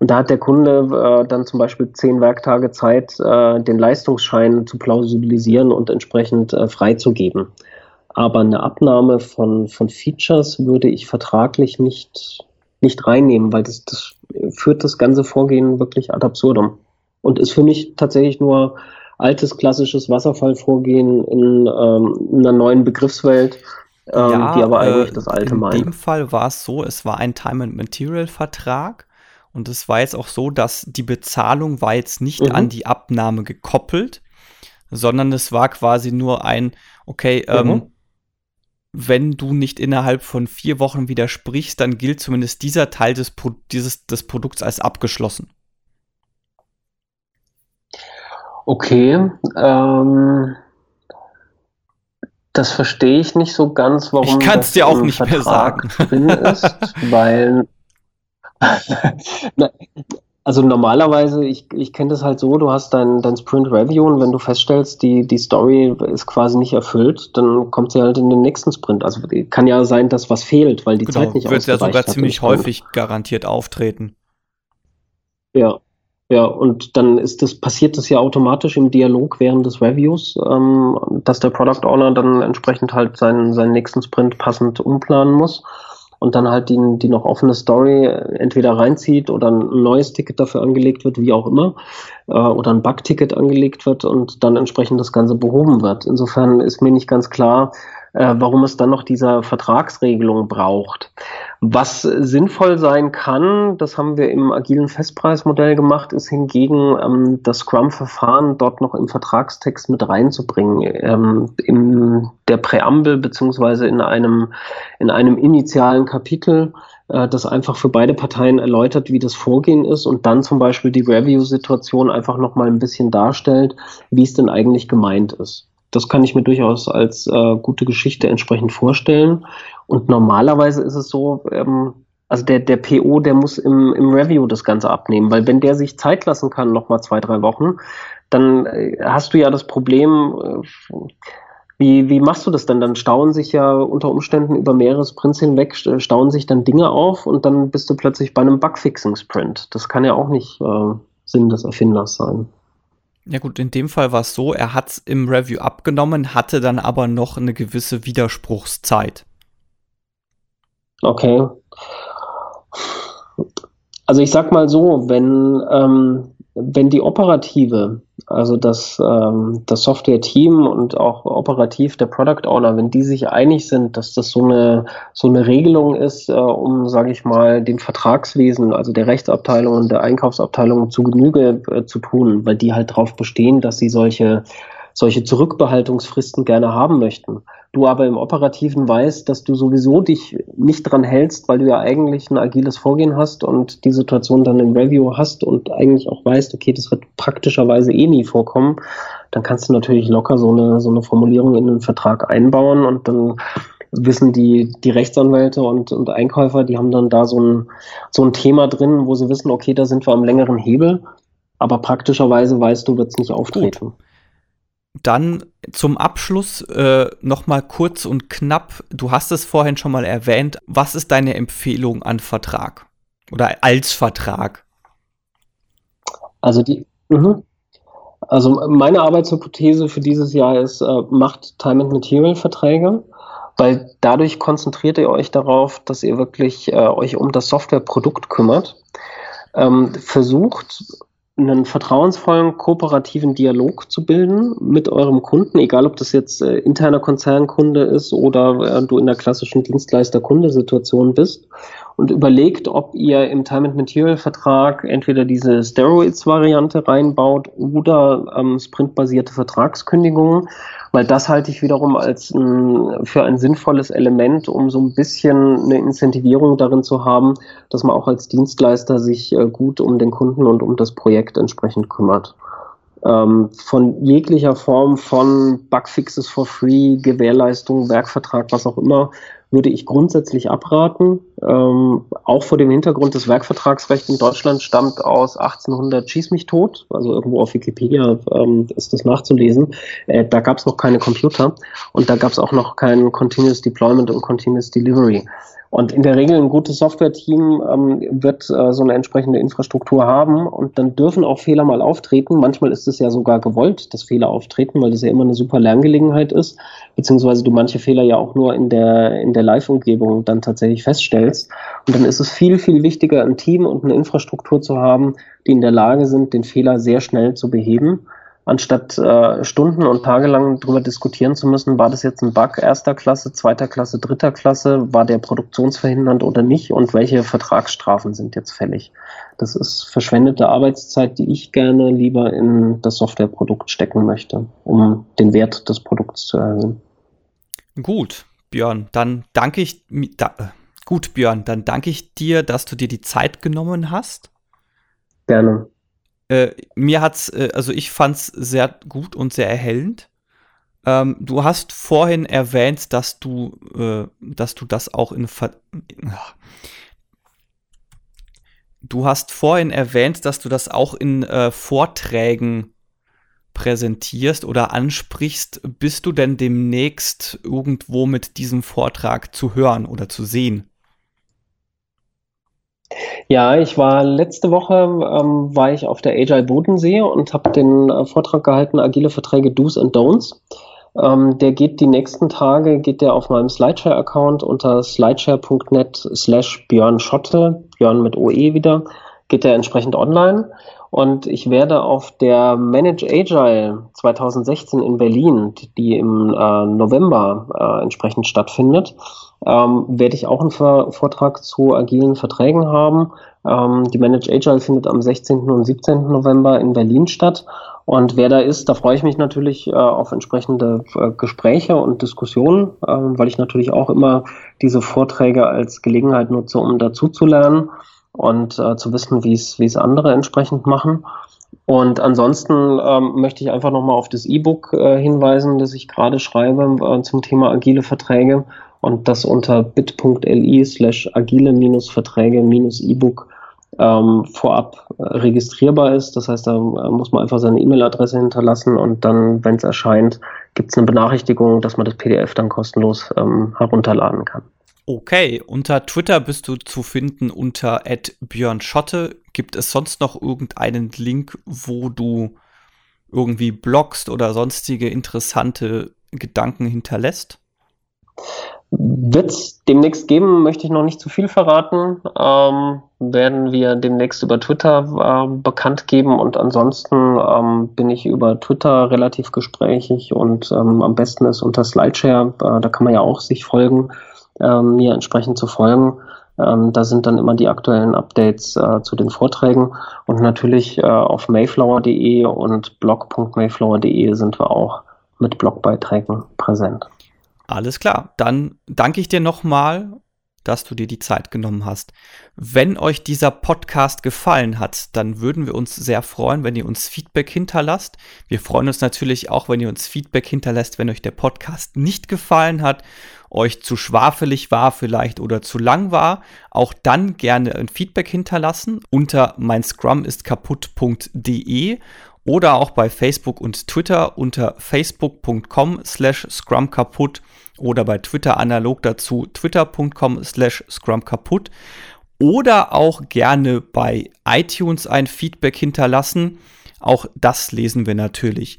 und da hat der Kunde äh, dann zum Beispiel zehn Werktage Zeit, äh, den Leistungsschein zu plausibilisieren und entsprechend äh, freizugeben. Aber eine Abnahme von, von Features würde ich vertraglich nicht, nicht reinnehmen, weil das, das führt das ganze Vorgehen wirklich ad absurdum. Und ist für mich tatsächlich nur altes klassisches Wasserfallvorgehen in, ähm, in einer neuen Begriffswelt, ähm, ja, die aber eigentlich äh, das alte meint. In dem Fall war es so, es war ein Time and Material Vertrag und es war jetzt auch so, dass die Bezahlung war jetzt nicht mhm. an die Abnahme gekoppelt, sondern es war quasi nur ein, okay, ähm, mhm. ähm, wenn du nicht innerhalb von vier Wochen widersprichst, dann gilt zumindest dieser Teil des, Pro dieses, des Produkts als abgeschlossen. Okay, ähm, das verstehe ich nicht so ganz, warum ich kann es dir auch nicht Vertrag mehr sagen. drin ist, weil also normalerweise, ich, ich kenne das halt so, du hast dein, dein Sprint Review und wenn du feststellst, die, die Story ist quasi nicht erfüllt, dann kommt sie halt in den nächsten Sprint. Also kann ja sein, dass was fehlt, weil die genau, Zeit nicht wird ja sogar ziemlich häufig garantiert auftreten. Ja, ja, und dann ist das, passiert das ja automatisch im Dialog während des Reviews, ähm, dass der Product Owner dann entsprechend halt seinen, seinen nächsten Sprint passend umplanen muss und dann halt die, die noch offene Story entweder reinzieht oder ein neues Ticket dafür angelegt wird, wie auch immer, äh, oder ein Bug-Ticket angelegt wird und dann entsprechend das Ganze behoben wird. Insofern ist mir nicht ganz klar, äh, warum es dann noch diese Vertragsregelung braucht. Was sinnvoll sein kann, das haben wir im agilen Festpreismodell gemacht, ist hingegen ähm, das Scrum-Verfahren dort noch im Vertragstext mit reinzubringen. Ähm, in der Präambel beziehungsweise in einem, in einem initialen Kapitel, äh, das einfach für beide Parteien erläutert, wie das Vorgehen ist und dann zum Beispiel die Review-Situation einfach nochmal ein bisschen darstellt, wie es denn eigentlich gemeint ist. Das kann ich mir durchaus als äh, gute Geschichte entsprechend vorstellen. Und normalerweise ist es so, ähm, also der, der PO, der muss im, im Review das Ganze abnehmen, weil wenn der sich Zeit lassen kann, nochmal zwei, drei Wochen, dann äh, hast du ja das Problem, äh, wie, wie machst du das denn? Dann stauen sich ja unter Umständen über mehrere Sprints hinweg, stauen sich dann Dinge auf und dann bist du plötzlich bei einem Bugfixing-Sprint. Das kann ja auch nicht äh, Sinn des Erfinders sein. Ja gut, in dem Fall war es so, er hat es im Review abgenommen, hatte dann aber noch eine gewisse Widerspruchszeit. Okay. Also ich sag mal so, wenn, ähm, wenn die Operative, also das, ähm, das Software-Team und auch operativ der Product Owner, wenn die sich einig sind, dass das so eine, so eine Regelung ist, äh, um, sage ich mal, dem Vertragswesen, also der Rechtsabteilung und der Einkaufsabteilung zu Genüge äh, zu tun, weil die halt darauf bestehen, dass sie solche solche Zurückbehaltungsfristen gerne haben möchten. Du aber im Operativen weißt, dass du sowieso dich nicht dran hältst, weil du ja eigentlich ein agiles Vorgehen hast und die Situation dann im Review hast und eigentlich auch weißt, okay, das wird praktischerweise eh nie vorkommen, dann kannst du natürlich locker so eine, so eine Formulierung in den Vertrag einbauen und dann wissen die, die Rechtsanwälte und, und Einkäufer, die haben dann da so ein, so ein Thema drin, wo sie wissen, okay, da sind wir am längeren Hebel, aber praktischerweise weißt du, wird es nicht auftreten. Gut. Dann zum Abschluss äh, noch mal kurz und knapp. Du hast es vorhin schon mal erwähnt. Was ist deine Empfehlung an Vertrag oder als Vertrag? Also die. Mh. Also meine Arbeitshypothese für dieses Jahr ist, äh, macht Time and Material Verträge, weil dadurch konzentriert ihr euch darauf, dass ihr wirklich äh, euch um das Softwareprodukt kümmert. Ähm, versucht einen vertrauensvollen, kooperativen Dialog zu bilden mit eurem Kunden, egal ob das jetzt äh, interner Konzernkunde ist oder äh, du in der klassischen Dienstleister-Kunde-Situation bist. Und überlegt, ob ihr im Time and Material Vertrag entweder diese Steroids-Variante reinbaut oder ähm, sprintbasierte Vertragskündigungen weil das halte ich wiederum als ein, für ein sinnvolles Element, um so ein bisschen eine Incentivierung darin zu haben, dass man auch als Dienstleister sich äh, gut um den Kunden und um das Projekt entsprechend kümmert. Ähm, von jeglicher Form von Bugfixes for free, Gewährleistung, Werkvertrag, was auch immer, würde ich grundsätzlich abraten. Ähm, auch vor dem Hintergrund des Werkvertragsrechts in Deutschland stammt aus 1800 Schieß mich tot, also irgendwo auf Wikipedia ähm, ist das nachzulesen. Äh, da gab es noch keine Computer und da gab es auch noch kein Continuous Deployment und Continuous Delivery. Und in der Regel ein gutes Software-Team ähm, wird äh, so eine entsprechende Infrastruktur haben und dann dürfen auch Fehler mal auftreten. Manchmal ist es ja sogar gewollt, dass Fehler auftreten, weil das ja immer eine super Lerngelegenheit ist, beziehungsweise du manche Fehler ja auch nur in der, in der Live-Umgebung dann tatsächlich feststellst. Und dann ist es viel, viel wichtiger, ein Team und eine Infrastruktur zu haben, die in der Lage sind, den Fehler sehr schnell zu beheben anstatt äh, Stunden und tagelang darüber diskutieren zu müssen, war das jetzt ein Bug erster Klasse, zweiter Klasse, dritter Klasse, war der produktionsverhindernd oder nicht und welche Vertragsstrafen sind jetzt fällig. Das ist verschwendete Arbeitszeit, die ich gerne lieber in das Softwareprodukt stecken möchte, um den Wert des Produkts zu erhöhen. Gut, Björn, dann danke ich da, äh, gut Björn, dann danke ich dir, dass du dir die Zeit genommen hast. Gerne. Äh, mir hat's, äh, also ich fand's sehr gut und sehr erhellend. Ähm, du hast vorhin erwähnt, dass du, äh, dass du das auch in Ver Du hast vorhin erwähnt, dass du das auch in äh, Vorträgen präsentierst oder ansprichst. Bist du denn demnächst irgendwo mit diesem Vortrag zu hören oder zu sehen? Ja, ich war letzte Woche ähm, war ich auf der Agile Bodensee und habe den äh, Vortrag gehalten, agile Verträge Do's and Don'ts. Ähm, der geht die nächsten Tage, geht der auf meinem Slideshare-Account unter slideshare.net slash Björn Schotte, Björn mit OE wieder, geht der entsprechend online. Und ich werde auf der Manage Agile 2016 in Berlin, die im äh, November äh, entsprechend stattfindet, ähm, werde ich auch einen Vortrag zu agilen Verträgen haben. Ähm, die Manage Agile findet am 16. und 17. November in Berlin statt. Und wer da ist, da freue ich mich natürlich äh, auf entsprechende äh, Gespräche und Diskussionen, äh, weil ich natürlich auch immer diese Vorträge als Gelegenheit nutze, um dazu zu lernen und äh, zu wissen, wie es andere entsprechend machen. Und ansonsten ähm, möchte ich einfach nochmal auf das E-Book äh, hinweisen, das ich gerade schreibe äh, zum Thema agile Verträge und das unter bit.li slash agile-verträge-e-book ähm, vorab registrierbar ist. Das heißt, da äh, muss man einfach seine E-Mail-Adresse hinterlassen und dann, wenn es erscheint, gibt es eine Benachrichtigung, dass man das PDF dann kostenlos ähm, herunterladen kann. Okay, unter Twitter bist du zu finden unter Björn Schotte. Gibt es sonst noch irgendeinen Link, wo du irgendwie bloggst oder sonstige interessante Gedanken hinterlässt? Wird es demnächst geben, möchte ich noch nicht zu viel verraten. Ähm, werden wir demnächst über Twitter äh, bekannt geben und ansonsten ähm, bin ich über Twitter relativ gesprächig und ähm, am besten ist unter Slideshare, äh, da kann man ja auch sich folgen, äh, mir entsprechend zu folgen. Ähm, da sind dann immer die aktuellen Updates äh, zu den Vorträgen und natürlich äh, auf mayflower.de und blog.mayflower.de sind wir auch mit Blogbeiträgen präsent. Alles klar, dann danke ich dir nochmal, dass du dir die Zeit genommen hast. Wenn euch dieser Podcast gefallen hat, dann würden wir uns sehr freuen, wenn ihr uns Feedback hinterlasst. Wir freuen uns natürlich auch, wenn ihr uns Feedback hinterlasst, wenn euch der Podcast nicht gefallen hat, euch zu schwafelig war vielleicht oder zu lang war. Auch dann gerne ein Feedback hinterlassen unter mein Scrum ist kaputt.de oder auch bei Facebook und Twitter unter facebook.com slash scrum kaputt oder bei Twitter analog dazu twitter.com slash scrum kaputt oder auch gerne bei iTunes ein Feedback hinterlassen. Auch das lesen wir natürlich.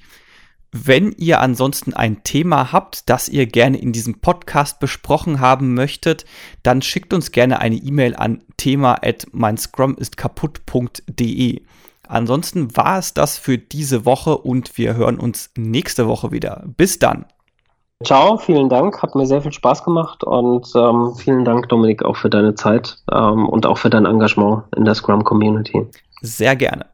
Wenn ihr ansonsten ein Thema habt, das ihr gerne in diesem Podcast besprochen haben möchtet, dann schickt uns gerne eine E-Mail an thema at meinscrumistkaputt.de. Ansonsten war es das für diese Woche und wir hören uns nächste Woche wieder. Bis dann. Ciao, vielen Dank, hat mir sehr viel Spaß gemacht und ähm, vielen Dank, Dominik, auch für deine Zeit ähm, und auch für dein Engagement in der Scrum Community. Sehr gerne.